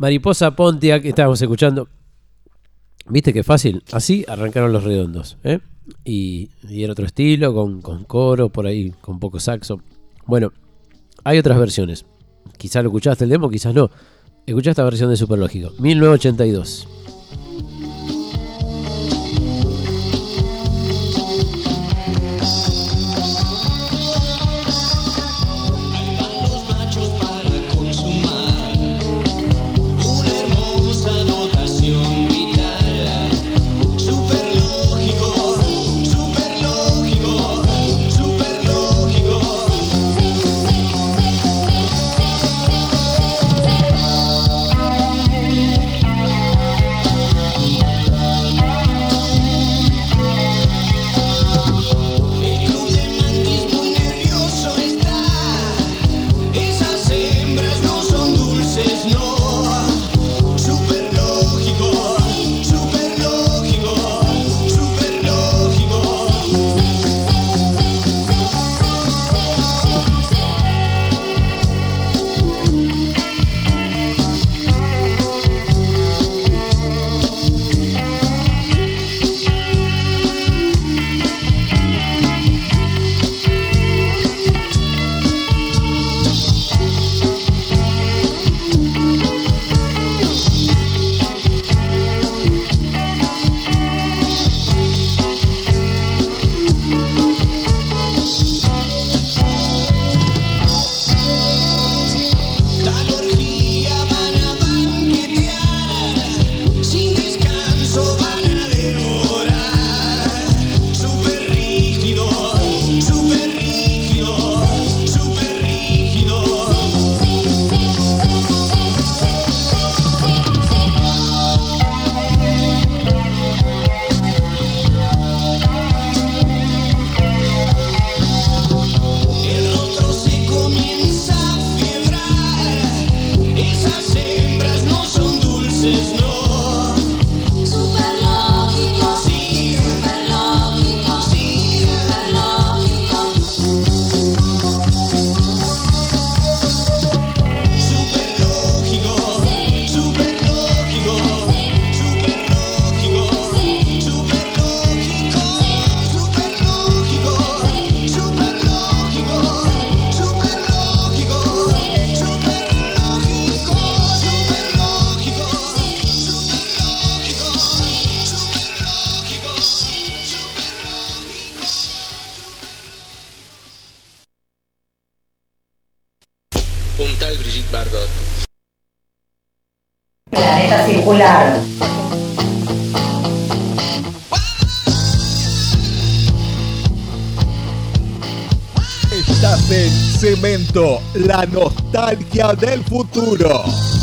Mariposa Pontiac, estábamos escuchando. Viste qué fácil. Así arrancaron los redondos. ¿eh? Y, y, era otro estilo, con, con coro por ahí, con poco saxo. Bueno, hay otras versiones. Quizás lo escuchaste el demo, quizás no. Escucha esta versión de Superlógico. 1982. la nostalgia del futuro.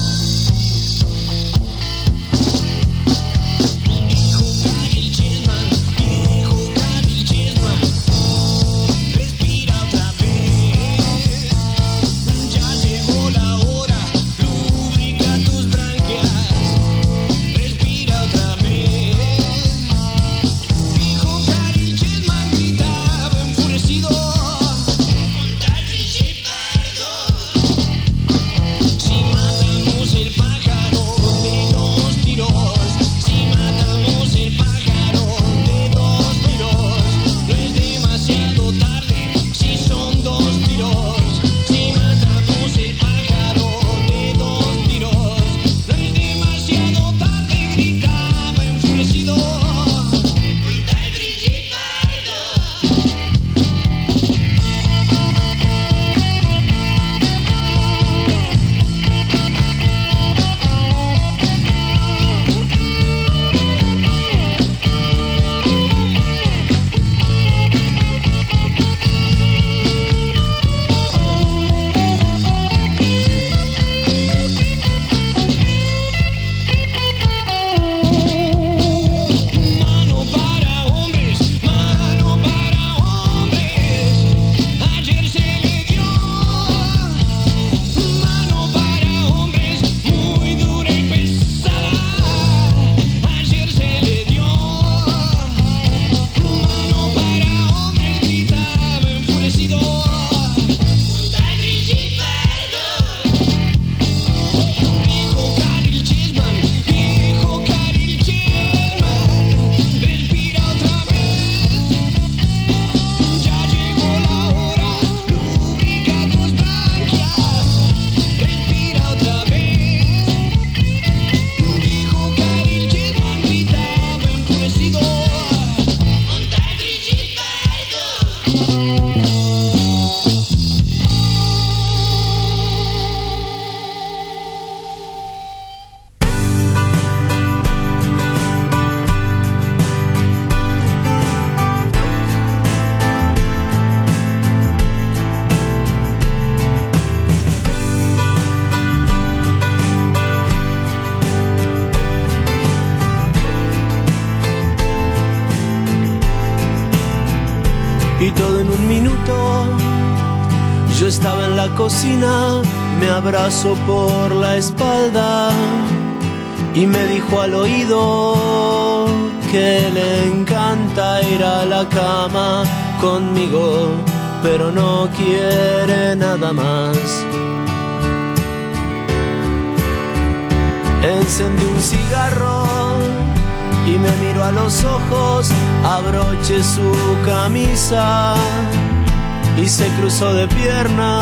Me abrazó por la espalda y me dijo al oído que le encanta ir a la cama conmigo, pero no quiere nada más. Encendí un cigarro y me miró a los ojos, abroché su camisa y se cruzó de piernas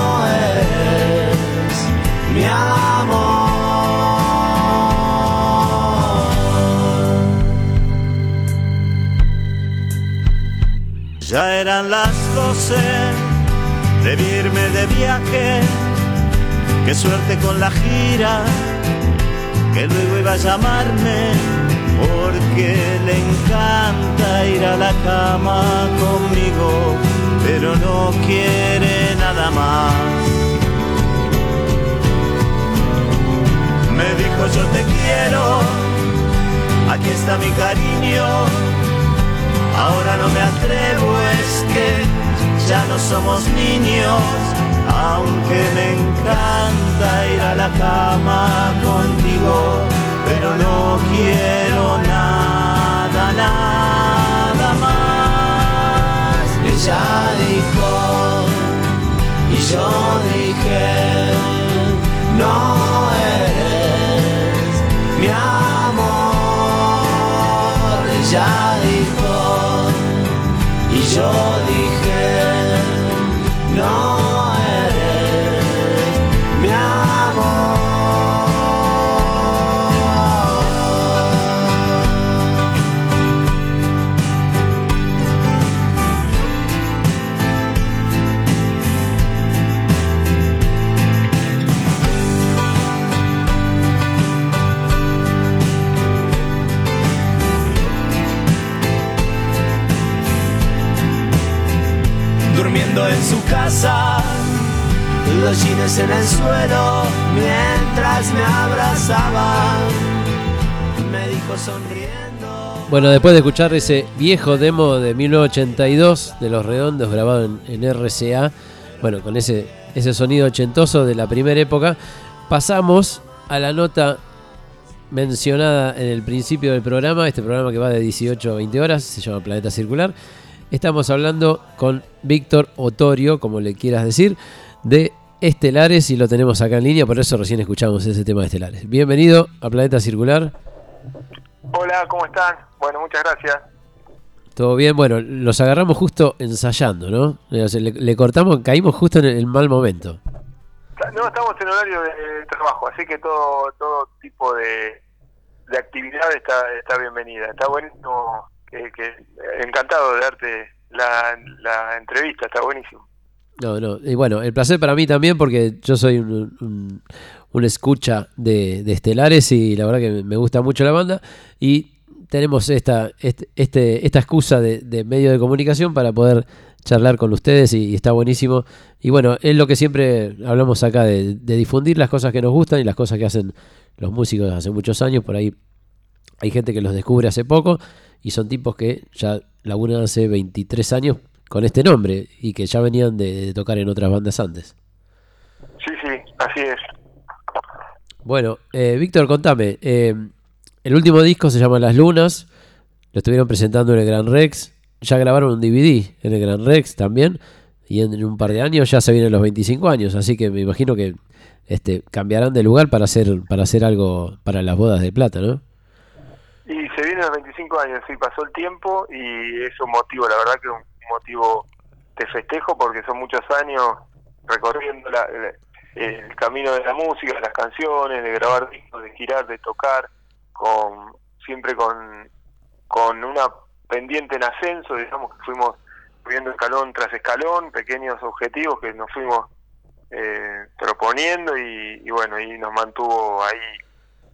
mi amor. Ya eran las doce, debí irme de viaje, qué suerte con la gira, que luego iba a llamarme, porque le encanta ir a la cama conmigo, pero no quiere nada más. Me dijo yo te quiero, aquí está mi cariño, ahora no me atrevo, es que ya no somos niños, aunque me encanta ir a la cama contigo, pero no quiero en el suelo, mientras me abrazaba, me dijo sonriendo. Bueno, después de escuchar ese viejo demo de 1982 de Los Redondos grabado en, en RCA, bueno, con ese, ese sonido ochentoso de la primera época, pasamos a la nota mencionada en el principio del programa, este programa que va de 18 a 20 horas, se llama Planeta Circular. Estamos hablando con Víctor Otorio, como le quieras decir, de Estelares y lo tenemos acá en línea, por eso recién escuchamos ese tema de Estelares. Bienvenido a Planeta Circular. Hola, ¿cómo están? Bueno, muchas gracias. ¿Todo bien? Bueno, los agarramos justo ensayando, ¿no? Le, le cortamos, caímos justo en el, el mal momento. No, estamos en horario de trabajo, así que todo todo tipo de, de actividad está está bienvenida. Está buenísimo, que, que encantado de darte la, la entrevista, está buenísimo. No, no. Y bueno, el placer para mí también porque yo soy un, un- escucha de, de Estelares y la verdad que me gusta mucho la banda. Y tenemos esta, este, este- esta excusa de, de medio de comunicación para poder charlar con ustedes y, y está buenísimo. Y bueno, es lo que siempre hablamos acá de, de difundir las cosas que nos gustan y las cosas que hacen los músicos hace muchos años. Por ahí hay gente que los descubre hace poco y son tipos que ya laburan hace 23 años con este nombre y que ya venían de, de tocar en otras bandas antes. Sí, sí, así es. Bueno, eh, Víctor, contame. eh, el último disco se llama Las Lunas. Lo estuvieron presentando en el Gran Rex. Ya grabaron un DVD en el Gran Rex también. Y en, un par de años ya se vienen los 25 años. Así que me imagino que este, cambiarán de lugar para hacer, para hacer algo para las bodas de plata, ¿no? Y se vienen los 25 años, sí, pasó el tiempo y es un motivo, la verdad que un motivo de festejo porque son muchos años recorriendo la- el, camino de la música, de las canciones, de grabar discos, de girar, de tocar, con siempre con, con una pendiente en ascenso, digamos que fuimos viendo escalón tras escalón, pequeños objetivos que nos fuimos eh, proponiendo y, bueno, y nos mantuvo ahí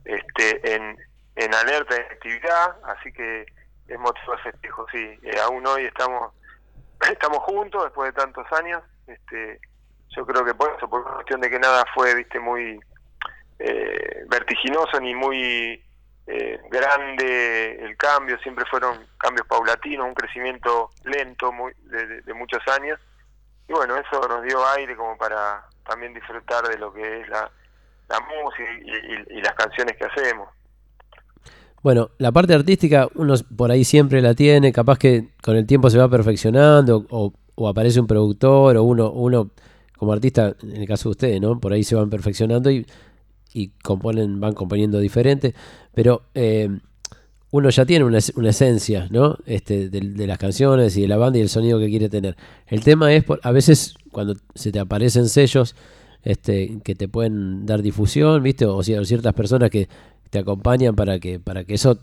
este, en, en alerta de actividad, así que es motivo de festejo, sí. Eh, aún hoy estamos *laughs* estamos juntos después de tantos años. Este, yo creo que por eso, por cuestión de que nada fue, viste, muy eh, vertiginoso ni muy eh, grande el cambio, siempre fueron cambios paulatinos, un crecimiento lento muy, de, de- muchos años. Y bueno, eso nos dio aire como para también disfrutar de lo que es la, la música y- y las canciones que hacemos. Bueno, la parte artística uno por ahí siempre la tiene, capaz que con el tiempo se va perfeccionando o, aparece un productor o uno, uno como artista, en el caso de ustedes, ¿no? Por ahí se van perfeccionando y, y componen, van componiendo diferente, pero eh, uno ya tiene una, es- una esencia, ¿no? Este, de, las canciones y de la banda y el sonido que quiere tener. El tema es, por- a veces cuando se te aparecen sellos este, que te pueden dar difusión, ¿viste? O, cier- ciertas personas que te acompañan para que, para que eso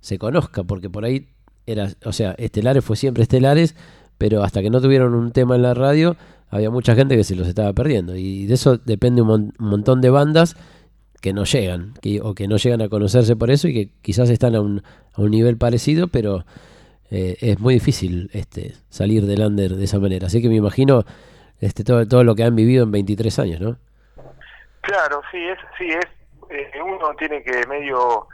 se conozca, porque por ahí era, o sea, Estelares fue siempre Estelares, pero hasta que no tuvieron un tema en la radio, había mucha gente que se los estaba perdiendo. Y de eso depende un, mon- un montón de bandas que no llegan, que- o que no llegan a conocerse por eso y que quizás están a un, a un nivel parecido, pero eh, es muy difícil este, salir del under de esa manera. Así que me imagino este, todo, todo lo que han vivido en 23 años, ¿no? Claro, sí, es, sí, es, eh, uno tiene que medio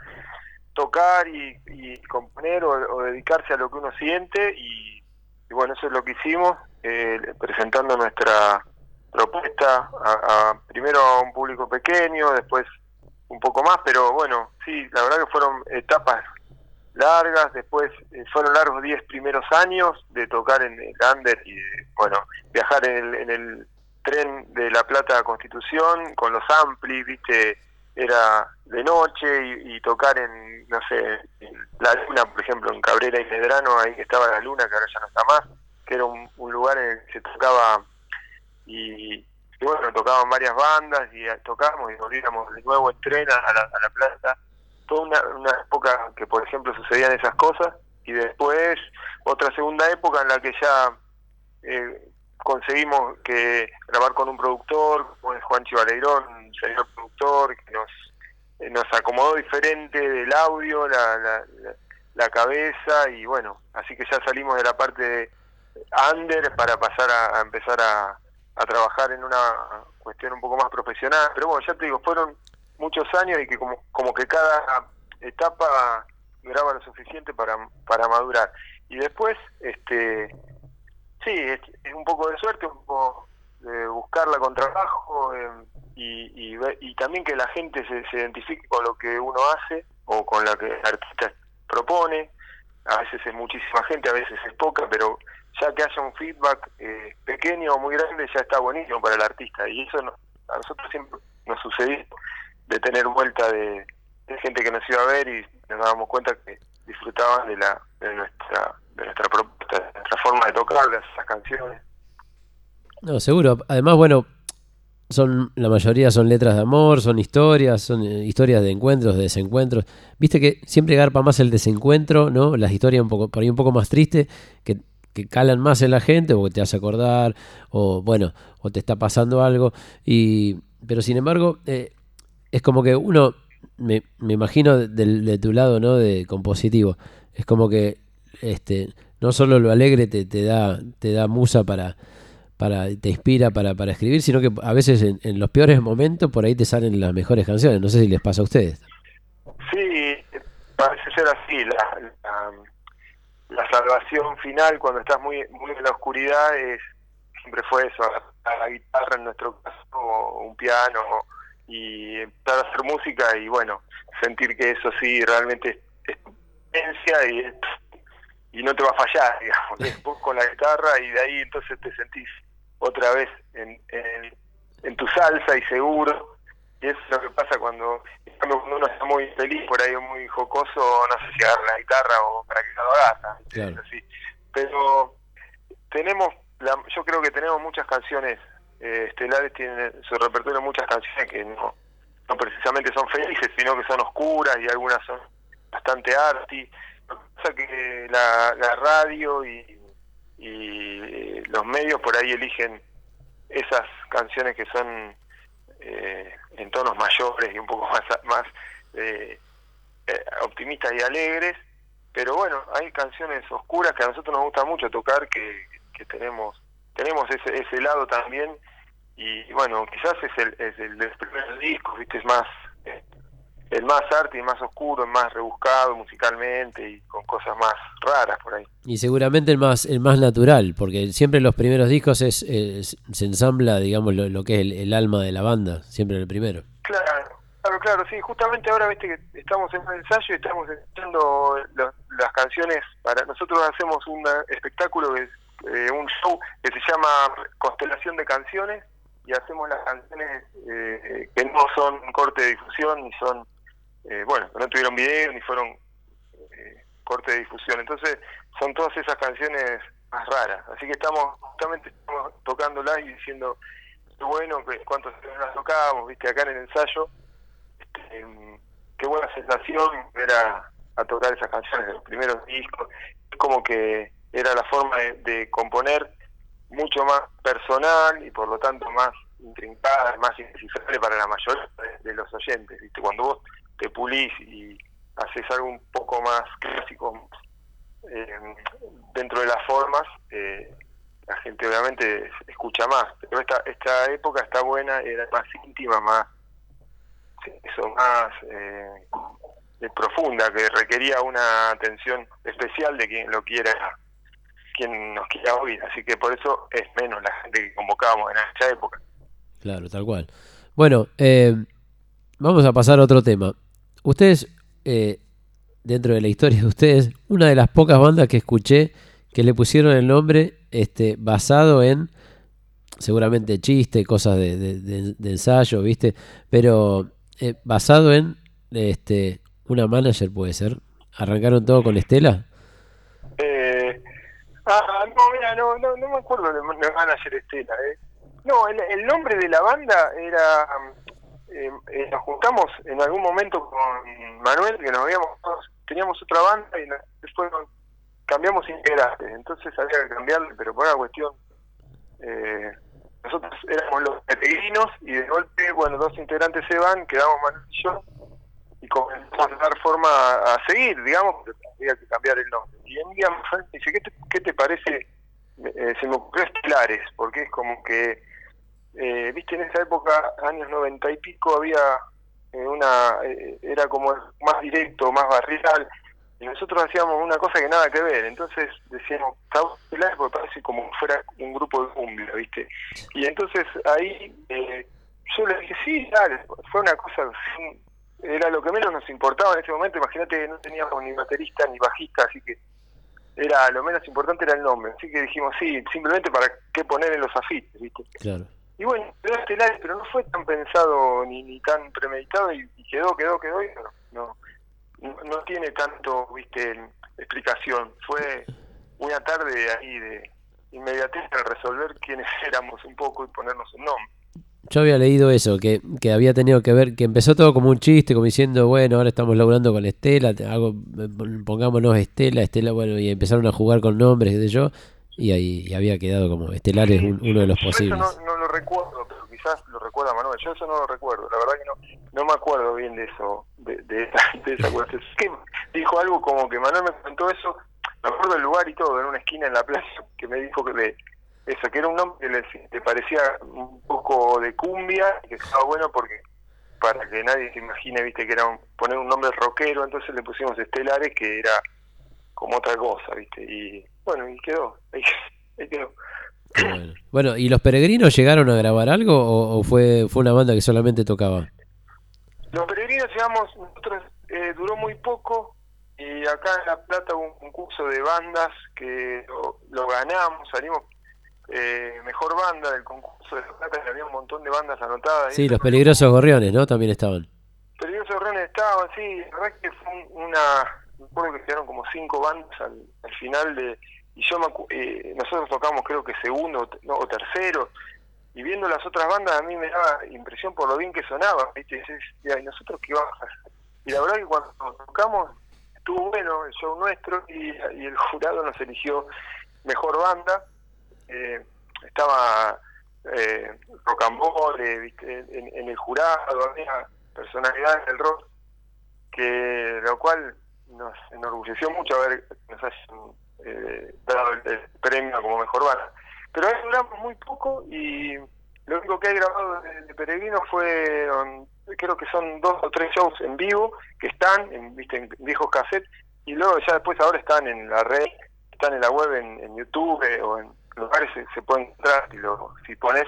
tocar y, y componer o, o dedicarse a lo que uno siente y, bueno, eso es lo que hicimos, eh, presentando nuestra propuesta a, a- primero a un público pequeño, después un poco más, pero bueno, sí, la verdad que fueron etapas largas, después eh, fueron largos 10 primeros años de tocar en el under y de, bueno, viajar en el, en el tren de La Plata Constitución con los amplis, viste, era de noche y, tocar en, no sé, en La Luna, por ejemplo, en Cabrera y Medrano, ahí que estaba La Luna, que ahora ya no está más, que era un, lugar en el que se tocaba y, bueno, tocaban varias bandas y tocábamos y volvíamos de nuevo en a la, a la Plata toda una, época que por ejemplo sucedían esas cosas y después otra segunda época en la que ya eh, conseguimos que grabar con un productor es Juan Chivaleirón, señor productor que nos eh, nos acomodó diferente del audio, la, la, la- cabeza y bueno, así que ya salimos de la parte de under para pasar a, a empezar a, a trabajar en una cuestión un poco más profesional, pero bueno, ya te digo, fueron muchos años y que como, como que cada etapa duraba lo suficiente para, para madurar. Y después, este sí, es, es un poco de suerte, un poco de buscarla con trabajo eh, y, y, y también que la gente se, se identifique con lo que uno hace o con lo que el artista propone. A veces es muchísima gente, a veces es poca, pero ya que haya un feedback eh, pequeño o muy grande ya está buenísimo para el artista. Y eso no- a nosotros siempre nos sucedió de tener vuelta de, de gente que nos iba a ver y nos dábamos cuenta que disfrutaban de la de nuestra de nuestra propuesta, de nuestra forma de tocar, de esas canciones. No, seguro. Además, bueno, son la mayoría son letras de amor, son historias, son eh, historias de encuentros, de desencuentros. Viste que siempre garpa más el desencuentro, ¿no? Las historias un poco, por ahí un poco más tristes, que, que calan más en la gente, o que te hace acordar, o bueno, o te está pasando algo. Y, pero sin embargo, eh, es como que uno, me, me imagino de, de tu lado, ¿no? De compositivo, es como que este, no solo lo alegre te, te da, te da musa para para te inspira para, para escribir, sino que a veces en, en los peores momentos por ahí te salen las mejores canciones. No sé si les pasa a ustedes. Sí, parece ser así. La, la, la salvación final cuando estás muy muy en la oscuridad es siempre fue eso, a la guitarra en nuestro caso, o un piano y empezar a hacer música y bueno, sentir que eso sí realmente es tu y, y no te va a fallar, *laughs* digamos, *laughs* vos con la guitarra y de ahí entonces te sentís otra vez en, en, en tu salsa y seguro y eso es lo que pasa cuando, cuando uno está muy feliz, por ahí o muy jocoso, no sé si agarra la guitarra o para que lo. Es así. Pero tenemos, la, yo creo que tenemos muchas canciones, eh, Estelares tiene su repertorio muchas canciones que no, no precisamente son felices, sino que son oscuras y algunas son bastante arty. Lo que pasa es que la, la radio y, y los medios por ahí eligen esas canciones que son eh, en tonos mayores y un poco más, más eh, eh, optimistas y alegres, pero bueno, hay canciones oscuras que a nosotros nos gusta mucho tocar, que, que tenemos tenemos ese, ese lado también, y bueno, quizás es el, es el de los primeros discos, ¿viste? es más eh, el más arte y más oscuro, el más rebuscado musicalmente y con cosas más raras por ahí. Y seguramente el más el más natural, porque siempre los primeros discos es, es- se ensambla, digamos, lo, lo que es el, el alma de la banda, siempre el primero. Claro, claro, claro, sí, justamente ahora viste que estamos en un ensayo y estamos escuchando las canciones, para nosotros hacemos un espectáculo, que es, eh, un show que se llama Constelación de Canciones y hacemos las canciones eh, que no son corte de difusión ni son, eh, bueno, no tuvieron video ni fueron eh, corte de difusión, entonces son todas esas canciones más raras, así que estamos justamente estamos tocándolas y diciendo qué bueno, que cuántos las tocábamos, viste, acá en el ensayo, este, em, qué buena sensación ver a, tocar esas canciones de los primeros discos, como que era la forma de, componer mucho más personal y por lo tanto más intrincada, más indescifrable para la mayoría de los oyentes, viste, cuando vos te pulís y haces algo un poco más clásico eh, dentro de las formas, eh, la gente obviamente escucha más, pero esta esta época está buena, era más íntima, más eso más eh, profunda, que requería una atención especial de quien lo quiera, quien nos quiera oír, así que por eso es menos la gente que convocábamos en esa época. Claro, tal cual. Bueno, eh, vamos a pasar a otro tema. Ustedes, eh, dentro de la historia de ustedes, una de las pocas bandas que escuché que le pusieron el nombre este, basado en, seguramente chiste, cosas de, de- de- de ensayo, ¿viste? Pero eh, basado en este, una manager, puede ser. ¿Arrancaron todo con Estela? Eh, ah, no, mira, no, no, no me acuerdo del manager Estela. Eh. No, el nombre de la banda era. Eh, eh, nos juntamos en algún momento con Manuel, que nos habíamos. Teníamos otra banda y después cambiamos integrantes. Entonces había que cambiarle, pero por una cuestión. Eh, nosotros éramos los peregrinos y de golpe, bueno, dos integrantes se van, quedamos Manuel y yo y comenzamos a dar forma a, seguir, digamos, porque había que cambiar el nombre. Y un día me dice, ¿qué te, qué te parece? Eh, se me ocurrió Estelares, porque es como que, eh, viste, en esa época, años noventa y pico, había eh, una, eh, era como más directo, más barrial, y nosotros hacíamos una cosa que nada que ver, entonces decíamos, "Estamos Estelares porque parece como fuera un grupo de cumbia, viste. Y entonces ahí eh, yo le dije, sí, dale, fue una cosa, era lo que menos nos importaba en ese momento, imagínate no teníamos ni baterista ni bajista, así que era lo menos importante era el nombre, así que dijimos, sí, simplemente para qué poner en los afiches, viste. Claro. Y bueno, quedó Estelares, pero no fue tan pensado ni, ni tan premeditado y, y quedó, quedó, quedó y no, no, no, tiene tanto, viste, explicación. Fue una tarde ahí de inmediatez para resolver quiénes *laughs* éramos un poco y ponernos un nombre. Yo había leído eso, que, que había tenido que ver, que empezó todo como un chiste, como diciendo, bueno, ahora estamos laburando con Estela, te hago, pongámonos Estela, Estela, bueno, y empezaron a jugar con nombres, qué sé yo, y ahí y había quedado como Estelar es un- uno de los posibles. eso no, no recuerdo, pero quizás lo recuerda Manuel. Yo eso no lo recuerdo, la verdad que no no me acuerdo bien de eso, de, de, esa, *laughs* de esa cuestión. Dijo algo como que Manuel me contó eso, me acuerdo del lugar y todo, en una esquina en la plaza, que me dijo que de eso, que era un nombre que le, le parecía un poco de cumbia que estaba bueno porque para que nadie se imagine, viste, que era un- poner un nombre rockero, entonces le pusimos Estelares, que era como otra cosa, viste, y bueno, y quedó, ahí, *laughs* ahí quedó. Bueno. Bueno, ¿y los peregrinos llegaron a grabar algo o, o fue, fue una banda que solamente tocaba? Los peregrinos llegamos, nosotros eh, duró muy poco y acá en La Plata hubo un concurso de bandas que lo, lo ganamos, salimos eh, mejor banda del concurso de La Plata, que había un montón de bandas anotadas. Sí, los peligrosos gorriones, ¿no? También estaban. Peligrosos Gorriones estaban, sí, la verdad que fue un- una, me acuerdo que quedaron como cinco bandas al, al final de, y yo me eh, nosotros tocamos creo que segundo no, o tercero, y viendo las otras bandas a mí me daba impresión por lo bien que sonaban, ¿viste? Y decía, ¿y nosotros qué vamos? Y la verdad que cuando tocamos estuvo bueno el show nuestro y, el jurado nos eligió mejor banda. Eh, estaba eh, Rocambole, ¿viste? En, en el jurado, había personalidades del rock, que lo cual nos enorgulleció mucho haber nos hayan eh, dado el, el premio como mejor banda. Pero ahí duramos muy poco y lo único que he grabado de, de Peregrino fue, um, creo que son dos o tres shows en vivo que están en, ¿viste? en viejos cassettes y luego ya después ahora están en la red, están en la web, en, en YouTube eh, o en lugares se, se pueden encontrar si, lo, si pones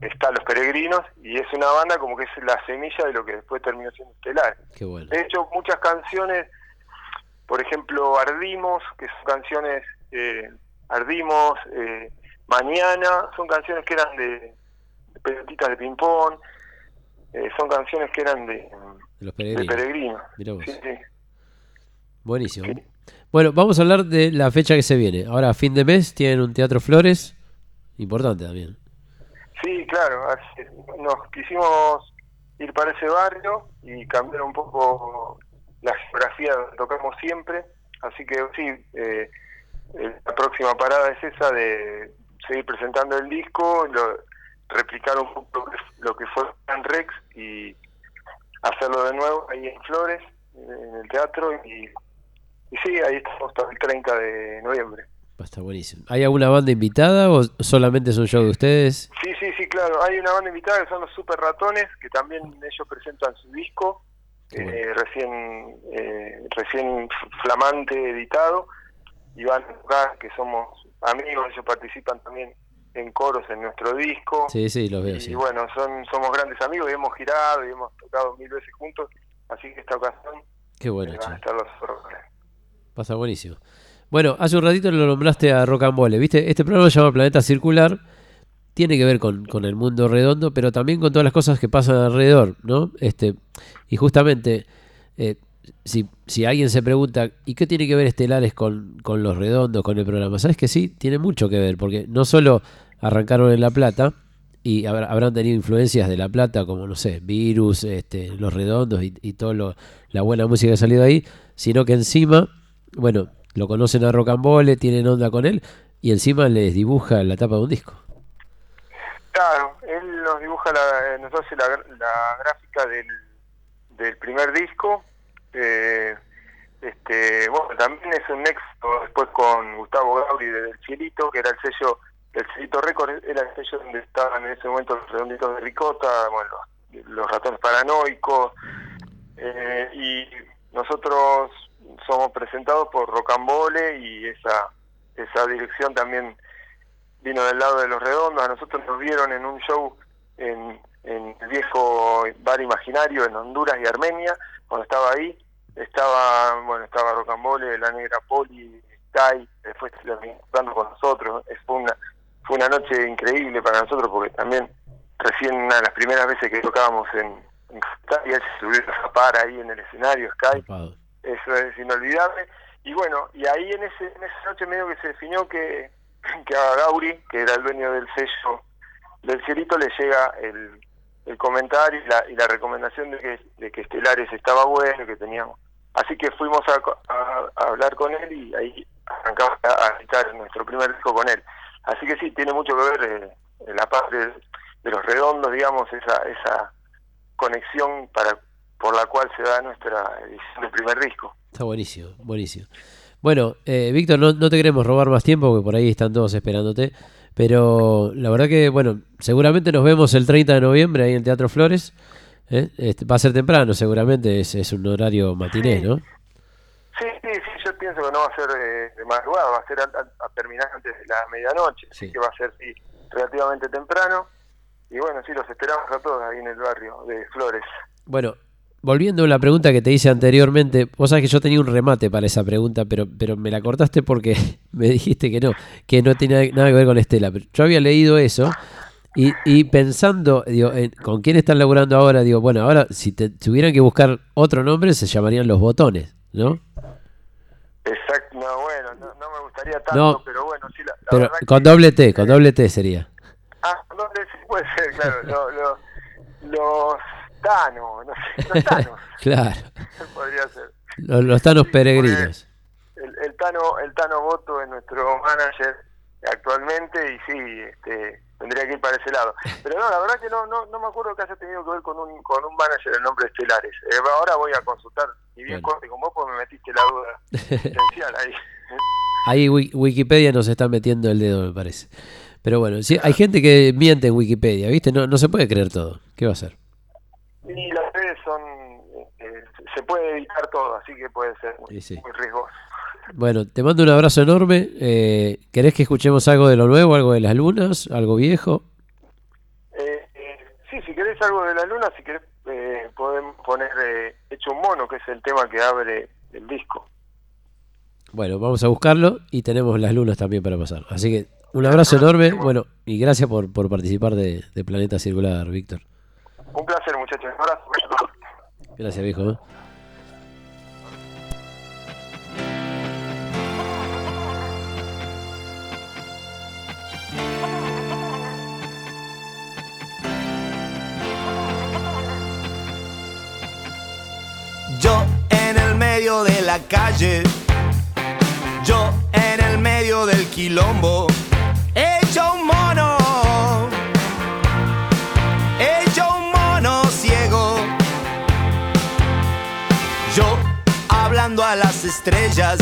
está Los Peregrinos y es una banda como que es la semilla de lo que después terminó siendo Estelar. Bueno. De hecho, muchas canciones, por ejemplo, Ardimos, que son canciones, eh, Ardimos, eh, Mañana, son canciones que eran de, de pelotitas de ping-pong, eh, son canciones que eran de, De los de peregrinos. Peregrino. Mirá vos. Sí, sí. Buenísimo. Bueno, vamos a hablar de la fecha que se viene. Ahora, a fin de mes, tienen un Teatro Flores. Importante también. Sí, claro, nos quisimos ir para ese barrio y cambiar un poco la geografía tocamos siempre, así que sí, eh, eh, la próxima parada es esa de seguir presentando el disco, lo- replicar un poco lo que, fue Gran Rex y hacerlo de nuevo ahí en Flores, en el teatro, y, y sí, ahí estamos hasta el 30 de noviembre. Estar buenísimo. ¿Hay alguna banda invitada o solamente es un show de ustedes? Sí, sí, sí, claro. Hay una banda invitada que son los Super Ratones, que también ellos presentan su disco, eh, recién eh, recién flamante editado, tocar, que somos amigos, ellos participan también en coros en nuestro disco. Sí, sí, los veo, y sí. bueno, son somos grandes amigos y hemos girado y hemos tocado mil veces juntos, así que esta ocasión Qué bueno, van a estar los Super Ratones. Va a estar buenísimo. Bueno, hace un ratito lo nombraste a Rocambole, ¿viste? Este programa se llama Planeta Circular. Tiene que ver con, con el mundo redondo, pero también con todas las cosas que pasan alrededor, ¿no? Este, y justamente, eh, si, si alguien se pregunta, ¿y qué tiene que ver Estelares con, con los redondos, con el programa? ¿Sabes que sí? Tiene mucho que ver, porque no solo arrancaron en La Plata, y habrá- habrán tenido influencias de La Plata, como, no sé, Virus, este, Los Redondos y, y toda la buena música que ha salido ahí, sino que encima, bueno, lo conocen a Rocambole, tienen onda con él, y encima les dibuja la tapa de un disco. Claro, él nos dibuja, la, eh, nos hace la, la gráfica del, del primer disco. eh, este, bueno, también es un nexo después con Gustavo Gauri de Del Cielito, que era el sello, el Cielito Record, era el sello donde estaban en ese momento los redonditos de Ricota, bueno, los, los ratones paranoicos, eh, y nosotros somos presentados por Rocambole y esa, esa dirección también vino del lado de los redondos, a nosotros nos vieron en un show en, en el viejo bar imaginario en Honduras y Armenia, cuando estaba ahí, estaba, bueno, estaba Rocambole, la negra Poli, Sky, después jugando con nosotros, es, fue una, fue una noche increíble para nosotros porque también recién una de las primeras veces que tocábamos en, en Sky, él se subió a zapar ahí en el escenario, Sky, eso es inolvidable. Y bueno, y ahí en, ese, en esa noche medio que se definió que, *clears throat* que a Gauri, que era el dueño del sello del cielito, le llega el, el comentario y la, y la recomendación de que, de que Estelares estaba bueno, que teníamos. Así que fuimos a, a- a hablar con él y ahí arrancamos a, editar nuestro primer disco con él. Así que sí, tiene mucho que ver eh, la parte de, de los redondos, digamos, esa, esa conexión para por la cual se da nuestra edición del primer disco. Está buenísimo, buenísimo. Bueno, eh, Víctor, no, no te queremos robar más tiempo, porque por ahí están todos esperándote. Pero la verdad que, bueno, seguramente nos vemos el 30 de noviembre ahí en el Teatro Flores. ¿eh? Este, va a ser temprano, seguramente, es, es un horario matiné, ¿no? Sí, sí, sí, yo pienso que no va a ser eh, de madrugada, va a ser a, a- a terminar antes de la medianoche, así que va a ser sí, relativamente temprano. Y bueno, sí, los esperamos a todos ahí en el barrio de Flores. Bueno, volviendo a la pregunta que te hice anteriormente, vos sabés que yo tenía un remate para esa pregunta, pero, pero me la cortaste porque *laughs* me dijiste que no, que no tenía nada que ver con Estela. Pero yo había leído eso y, y pensando, digo, en- con quién están laburando ahora, digo, bueno, ahora si te tuvieran que buscar otro nombre se llamarían Los Botones, ¿no? Exacto, no, bueno, no, no me gustaría tanto, No. pero bueno, sí, la, la Pero con que- doble T, con doble T sería. Ah, no, sí puede ser, claro, lo- lo- los Thanos, no sé, los Thanos, *laughs* Claro, *laughs* podría ser. los, los Tanos peregrinos. El, el Tano, el Tano Boto es nuestro manager actualmente y sí, este, tendría que ir para ese lado. Pero no, la verdad que no, no, no me acuerdo que haya tenido que ver con un, con un manager de nombre Estelares. Eh, ahora voy a consultar, y bien corte con vos, porque me metiste la duda *laughs* esencial ahí. Ahí Wi- Wikipedia nos está metiendo el dedo, me parece. Pero bueno, sí, hay gente que miente en Wikipedia, ¿viste? No, no se puede creer todo. ¿Qué va a hacer? Y las redes son, eh, se puede editar todo, así que puede ser muy, Sí, sí. muy riesgoso. Bueno, te mando un abrazo enorme. Eh, ¿Querés que escuchemos algo de lo nuevo, algo de las lunas, algo viejo? Eh, eh, sí, si querés algo de la luna, si querés eh, podemos poner eh, Hecho un mono, que es el tema que abre el disco. Bueno, vamos a buscarlo y tenemos las lunas también para pasar. Así que un abrazo enorme. Bueno, y gracias por, por participar de, de Planeta Circular, Víctor. Un placer, muchachos. Un abrazo. Gracias, viejo. ¿eh? Yo en el medio de la calle, yo en el medio del quilombo, hecho un mono, a las estrellas,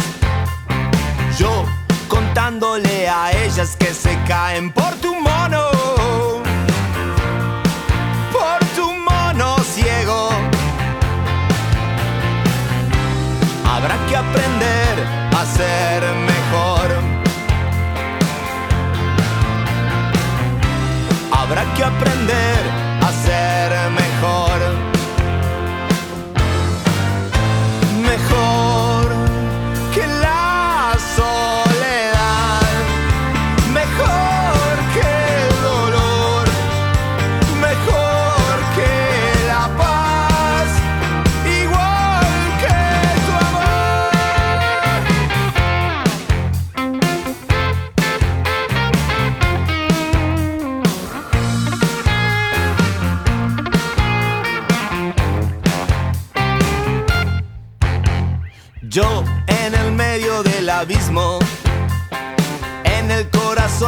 yo contándole a ellas que se caen por tu mono, por tu mono ciego. Habrá que aprender a ser mejor. Habrá que aprender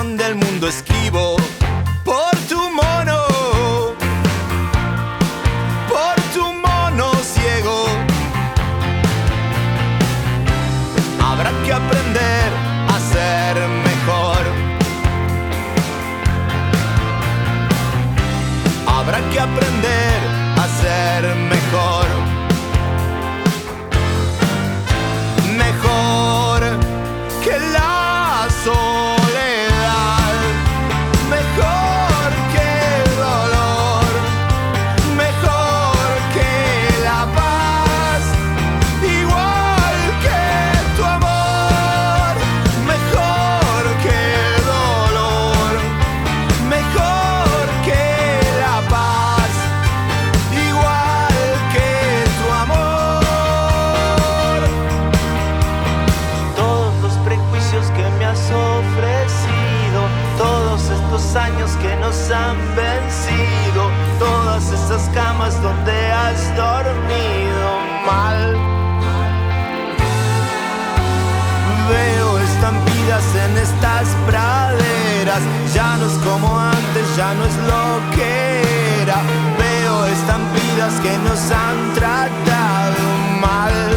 del mundo esquivo, han vencido, todas esas camas donde has dormido mal. Veo estampidas en estas praderas, ya no es como antes, ya no es lo que era. Veo estampidas que nos han tratado mal.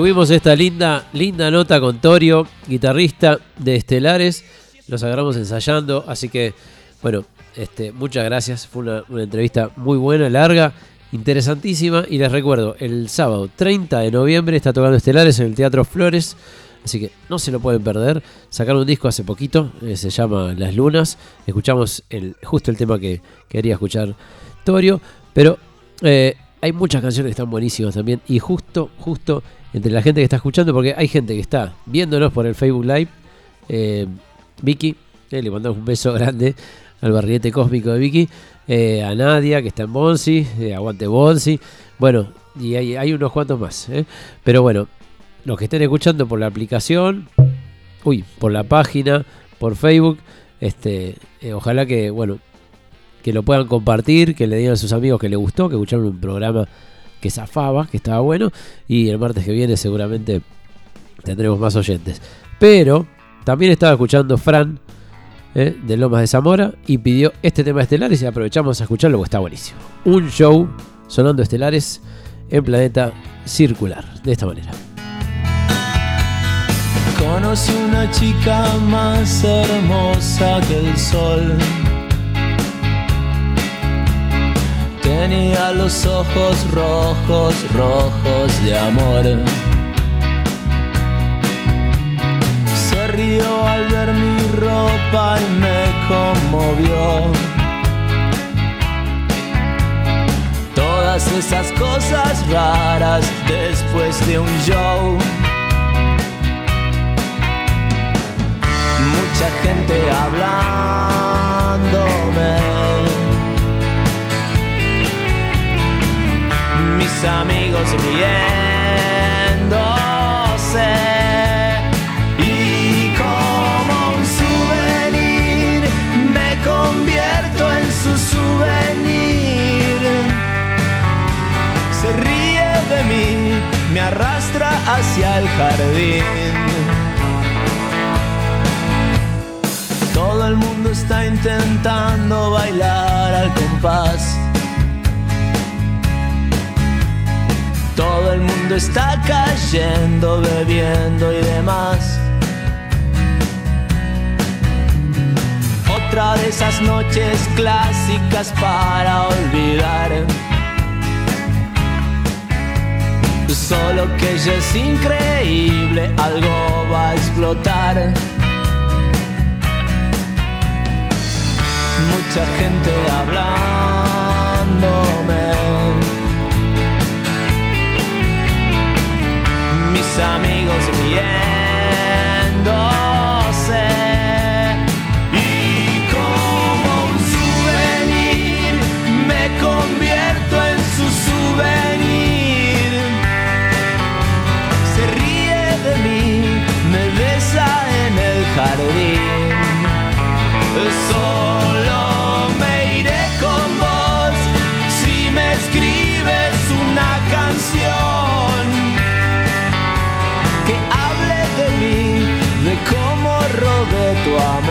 Tuvimos esta linda, linda nota con Torio, guitarrista de Estelares. Los agarramos ensayando, así que, bueno, este, muchas gracias. Fue una, entrevista muy buena, larga, interesantísima. Y les recuerdo, el sábado 30 de noviembre está tocando Estelares en el Teatro Flores. Así que no se lo pueden perder. Sacaron un disco hace poquito, eh, se llama Las Lunas. Escuchamos el, justo el tema que quería escuchar Torio. Pero eh, hay muchas canciones que están buenísimas también. Y justo, justo entre la gente que está escuchando, porque hay gente que está viéndonos por el Facebook Live. Eh, Vicky, eh, le mandamos un beso grande al barrilete cósmico de Vicky. eh, a Nadia, que está en Bonsi. aguante Bonsi. Bueno, y hay, hay unos cuantos más. Pero bueno, los que estén escuchando por la aplicación, uy, por la página, por Facebook, este, ojalá que, bueno, que lo puedan compartir, que le digan a sus amigos que les gustó, que escucharon un programa que zafaba, que estaba bueno, y el martes que viene seguramente tendremos más oyentes. Pero también estaba escuchando Fran eh, de Lomas de Zamora y pidió este tema de Estelares y aprovechamos a escucharlo porque está buenísimo. Un show sonando Estelares en planeta circular, de esta manera. Conocí una chica más hermosa que el sol. Tenía los ojos rojos, rojos de amor. Se rió al ver mi ropa y me conmovió. Todas esas cosas raras después de un show. mucha gente hablándome. Amigos riéndose. Y como un souvenir me convierto en su souvenir. Se ríe de mí, me arrastra hacia el jardín. Todo el mundo está intentando bailar al compás. Todo el mundo está cayendo, bebiendo y demás. Otra de esas noches clásicas para olvidar. Solo que ella es increíble, algo va a explotar. mucha gente hablándome. Mis amigos riéndose. Y como un souvenir me convierto en su souvenir. Se ríe de mí, me besa en el jardín. Solo robé tu amor.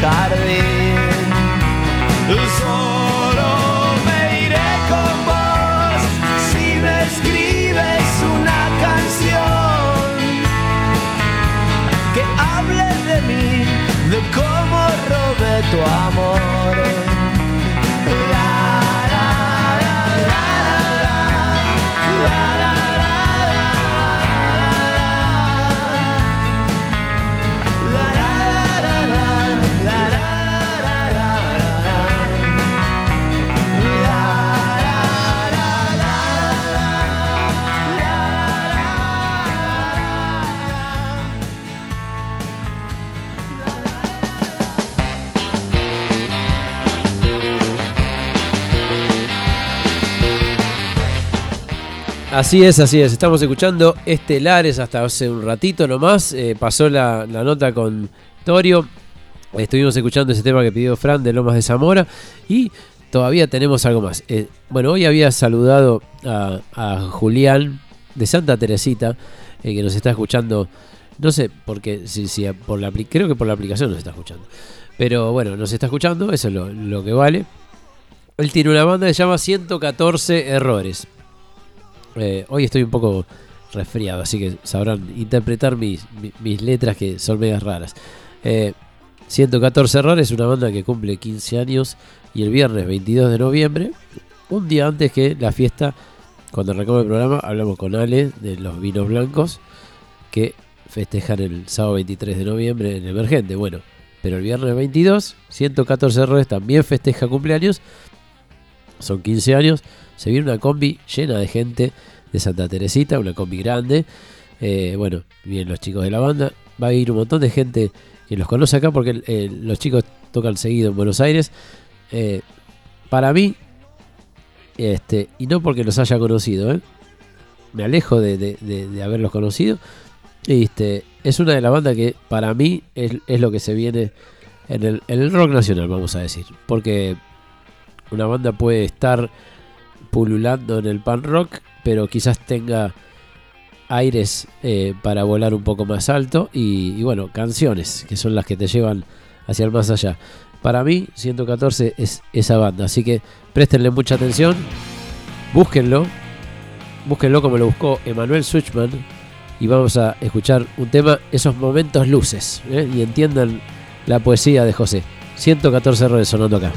jardín. Solo me iré con vos si me escribes una canción que hable de mí, de cómo robé tu amor. Así es, así es. Estamos escuchando Estelares hasta hace un ratito nomás. Eh, pasó la, nota con Torio. Estuvimos escuchando ese tema que pidió Fran de Lomas de Zamora. Y todavía tenemos algo más. Eh, bueno, hoy había saludado a, Julián de Santa Teresita, eh, que nos está escuchando. No sé, si, por la, creo que por la aplicación nos está escuchando. Pero bueno, nos está escuchando, eso es lo, lo que vale. Él tiene una banda que se llama 114 Errores. Eh, hoy estoy un poco resfriado, así que sabrán interpretar mis, mi- mis letras que son medias raras. Eh, 114 Errores es una banda que cumple 15 años y el viernes 22 de noviembre, un día antes que la fiesta, cuando arrancamos el programa, hablamos con Ale de los vinos blancos que festejan el sábado 23 de noviembre en Emergente. Bueno, pero el viernes 22, 114 Errores también festeja cumpleaños son 15 años, se viene una combi llena de gente de Santa Teresita, una combi grande. Eh, bueno, vienen los chicos de la banda, va a ir un montón de gente que los conoce acá porque eh, los chicos tocan seguido en Buenos Aires. Eh, para mí, este, y no porque los haya conocido, me alejo de, de- haberlos conocido. Este, es una de las bandas que para mí es, es lo que se viene en el rock nacional, vamos a decir. Porque una banda puede estar pululando en el pan rock, pero quizás tenga aires eh, para volar un poco más alto y, bueno, canciones que son las que te llevan hacia el más allá. Para mí, 114 es esa banda, así que préstenle mucha atención, búsquenlo, búsquenlo como lo buscó Emanuel Suchman y vamos a escuchar un tema, esos momentos luces, ¿eh? y entiendan la poesía de José. 114 errores sonando acá.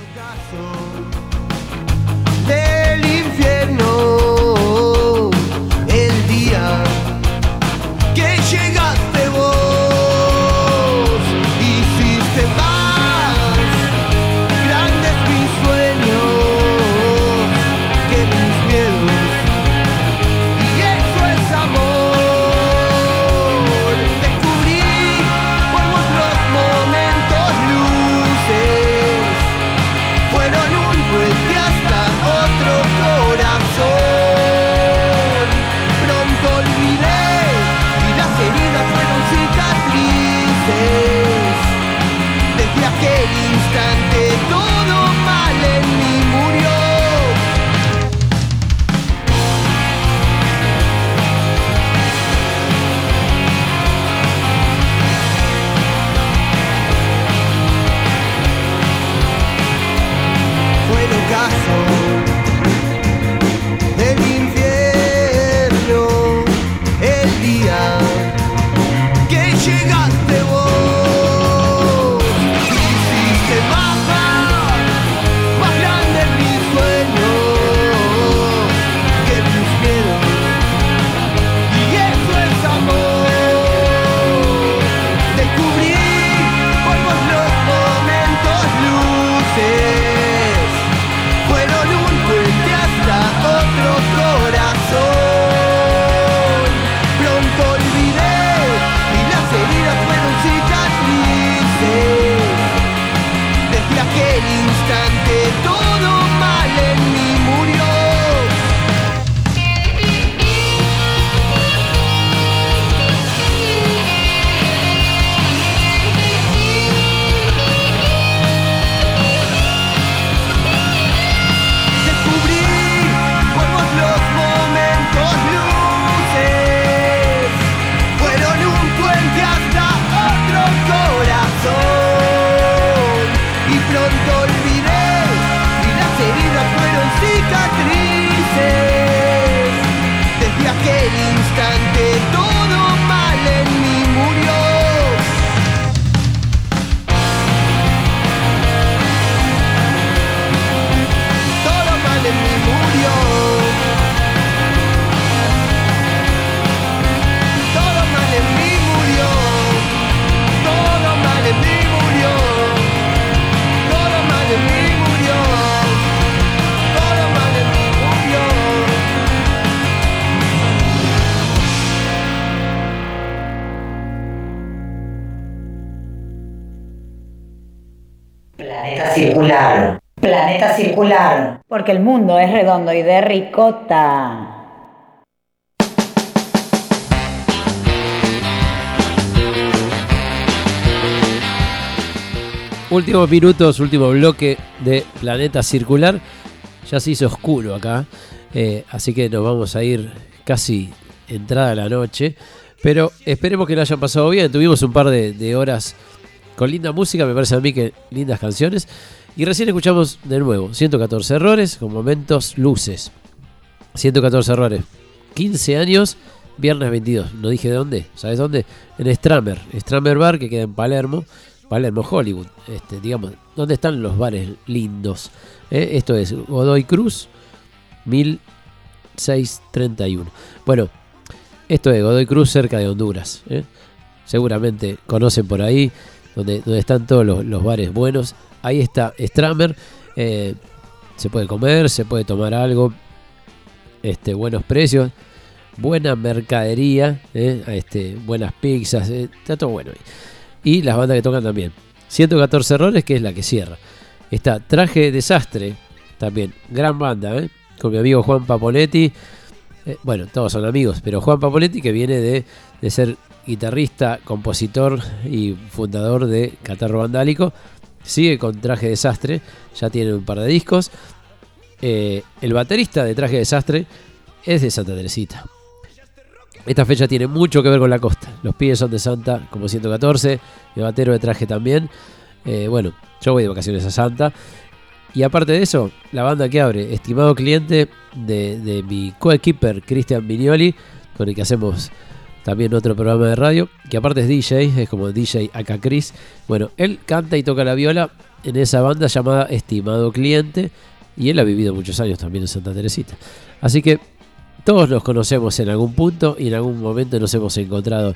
Porque el mundo es redondo y de ricota. Últimos minutos, último bloque de Planeta Circular. Ya se hizo oscuro acá, eh, así que nos vamos a ir casi entrada la noche. Pero esperemos que lo hayan pasado bien. Tuvimos un par de, de horas con linda música, me parece a mí que lindas canciones. Y recién escuchamos de nuevo 114 errores con momentos luces. 114 errores. 15 años, viernes 22. No dije de dónde, ¿sabes dónde? En Stramer. Stramer Bar que queda en Palermo. Palermo, Hollywood. Este, digamos, ¿dónde están los bares lindos? Eh, Esto es Godoy Cruz 1631. Bueno, esto es Godoy Cruz cerca de Honduras. ¿eh? Seguramente conocen por ahí donde, están todos los, los bares buenos. Ahí está Stramer. eh, se puede comer, se puede tomar algo. Este, buenos precios. Buena mercadería. ¿eh? Este, buenas pizzas. eh, está todo bueno. Y las bandas que tocan también. 114 errores, que es la que cierra. Está Traje Desastre. También. Gran banda. Con mi amigo Juan Papoletti. Bueno, todos son amigos, pero Juan Papoletti que viene de, de ser guitarrista, compositor y fundador de Catarro Vandálico, sigue con Traje Desastre, ya tiene un par de discos. Eh, el baterista de Traje Desastre es de Santa Teresita. Esta fecha tiene mucho que ver con la costa. Los pibes son de Santa, como 114, el batero de traje también. Eh, bueno, yo voy de vacaciones a Santa. Y aparte de eso, la banda que abre, estimado cliente de, de mi coequiper Cristian Vignoli, con el que hacemos también otro programa de radio, que aparte es DJ, es como DJ acá Chris. Bueno, él canta y toca la viola en esa banda llamada Estimado Cliente, y él ha vivido muchos años también en Santa Teresita. Así que todos nos conocemos en algún punto y en algún momento nos hemos encontrado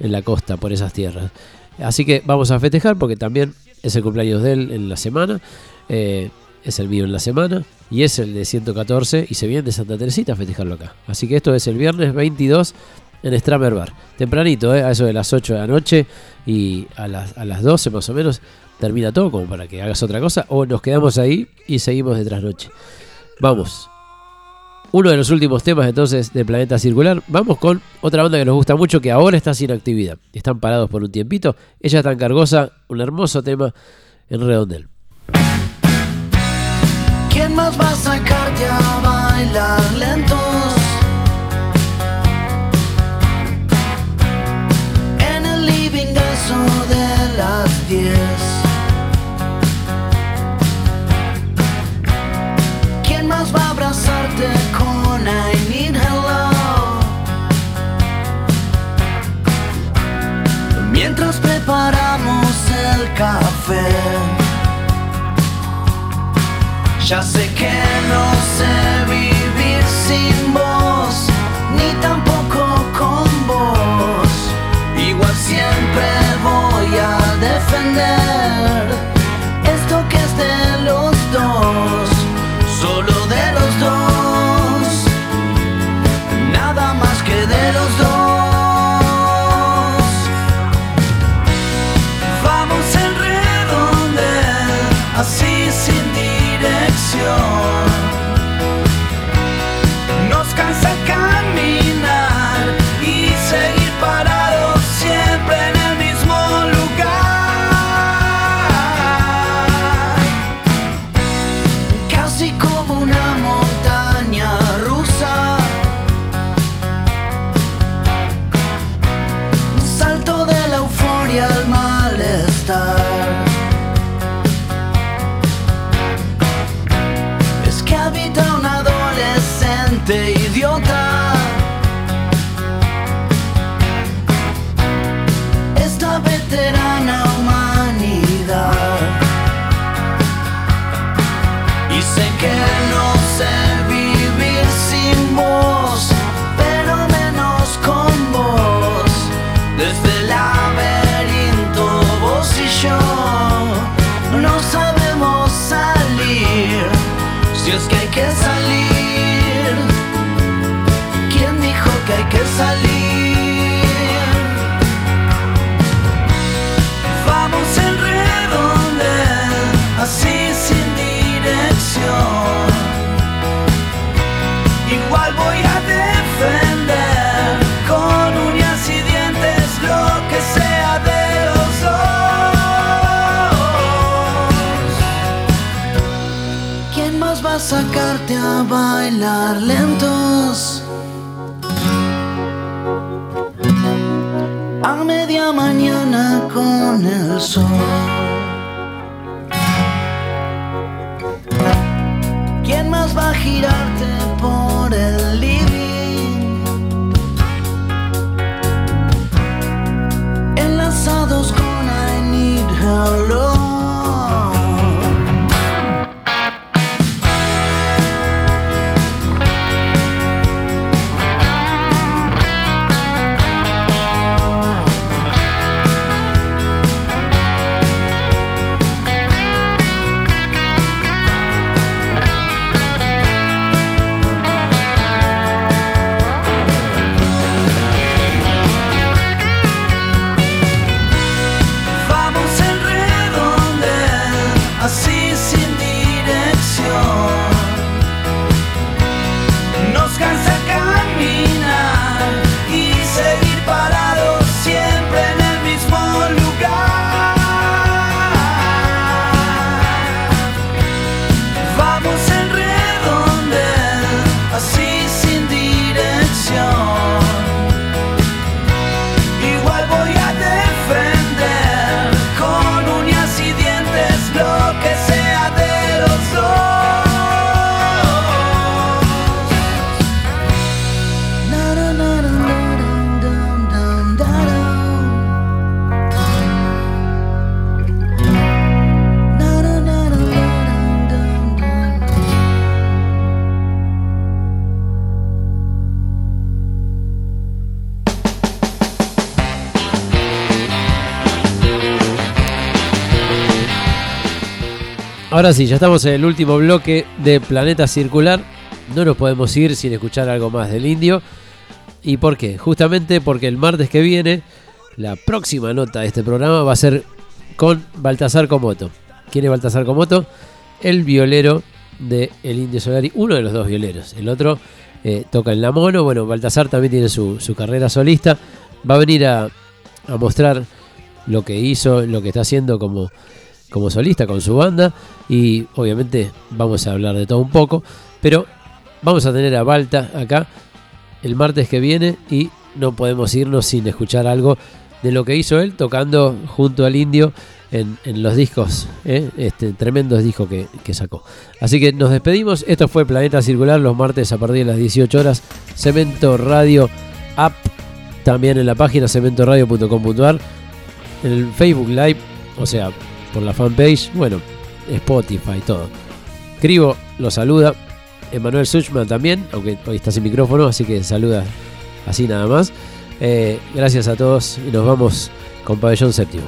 en la costa por esas tierras. Así que vamos a festejar porque también es el cumpleaños de él en la semana. eh, es el mío en la semana y es el de 114 y se viene de Santa Teresita a festejarlo acá. Así que esto es el viernes 22 en Stramer Bar. Tempranito, eh, a eso de las 8 de la noche y a las, a las 12 más o menos termina todo como para que hagas otra cosa o nos quedamos ahí y seguimos de trasnoche. Vamos. Uno de los últimos temas entonces de Planeta Circular. Vamos con otra banda que nos gusta mucho que ahora está sin actividad. Están parados por un tiempito. Ella tan cargosa, un hermoso tema en redondel. ¿Quién más va a sacarte a bailar lentos? De las 10 ¿Quién más va a abrazarte con I need hello? Mientras preparamos el café ya sé que no bailar lentos. A media mañana con el sol. ¿Quién más va a girarte por el living? Enlazados con I need. Vamos Ahora sí, ya estamos en el último bloque de Planeta Circular. No nos podemos ir sin escuchar algo más del indio. ¿Y por qué? Justamente porque el martes que viene, la próxima nota de este programa va a ser con Baltasar Comoto. ¿Quién es Baltasar Comoto? El violero de El Indio Solari, uno de los dos violeros. El otro eh, toca en la mono. Bueno, Baltasar también tiene su, su carrera solista. Va a venir a, a mostrar lo que hizo, lo que está haciendo como, como solista con su banda. Y obviamente vamos a hablar de todo un poco. Pero vamos a tener a Balta acá el martes que viene y no podemos irnos sin escuchar algo de lo que hizo él tocando junto al indio en, en los discos, ¿eh? este tremendos discos que, que sacó. Así que nos despedimos. Esto fue Planeta Circular los martes a partir de las 18 horas. Cemento Radio App, también en la página cementoradio.com.ar, en el Facebook Live, o sea, por la fanpage, bueno, Spotify, todo. Cribo lo saluda. Emanuel Suchman también, aunque hoy está sin micrófono, así que saluda así nada más. Eh, gracias a todos y nos vamos con Pabellón Séptimo.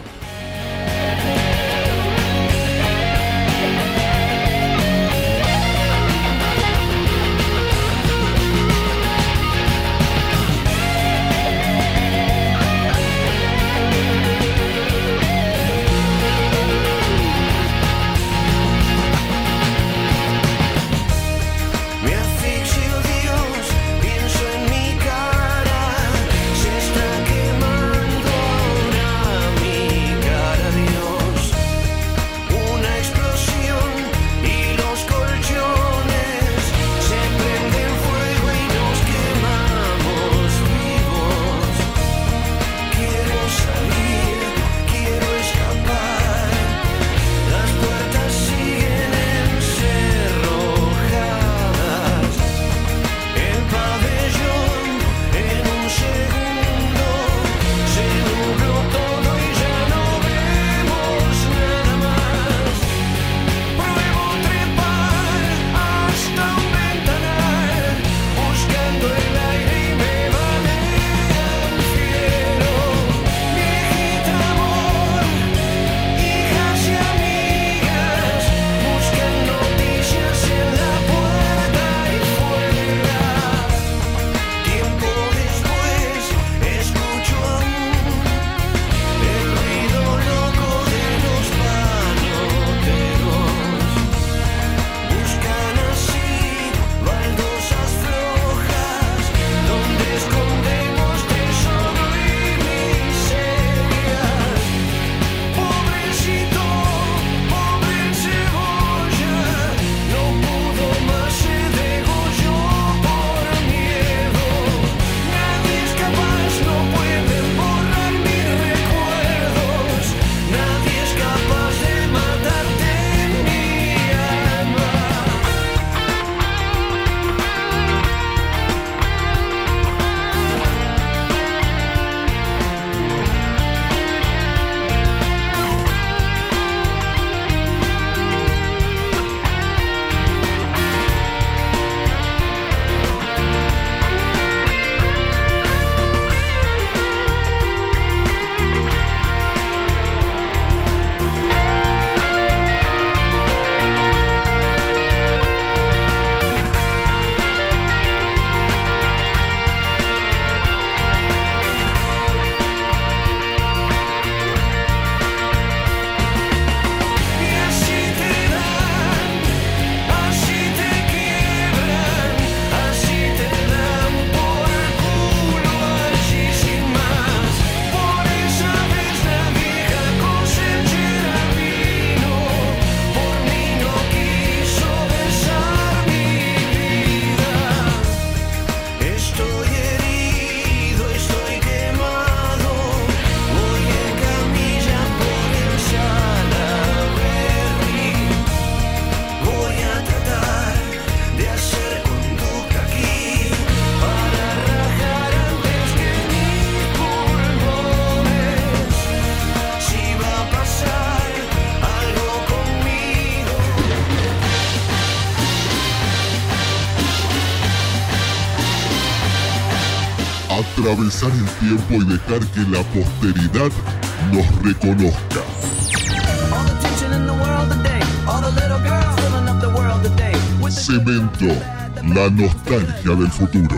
atravesar el tiempo y dejar que la posteridad nos reconozca. Cemento, la nostalgia del futuro.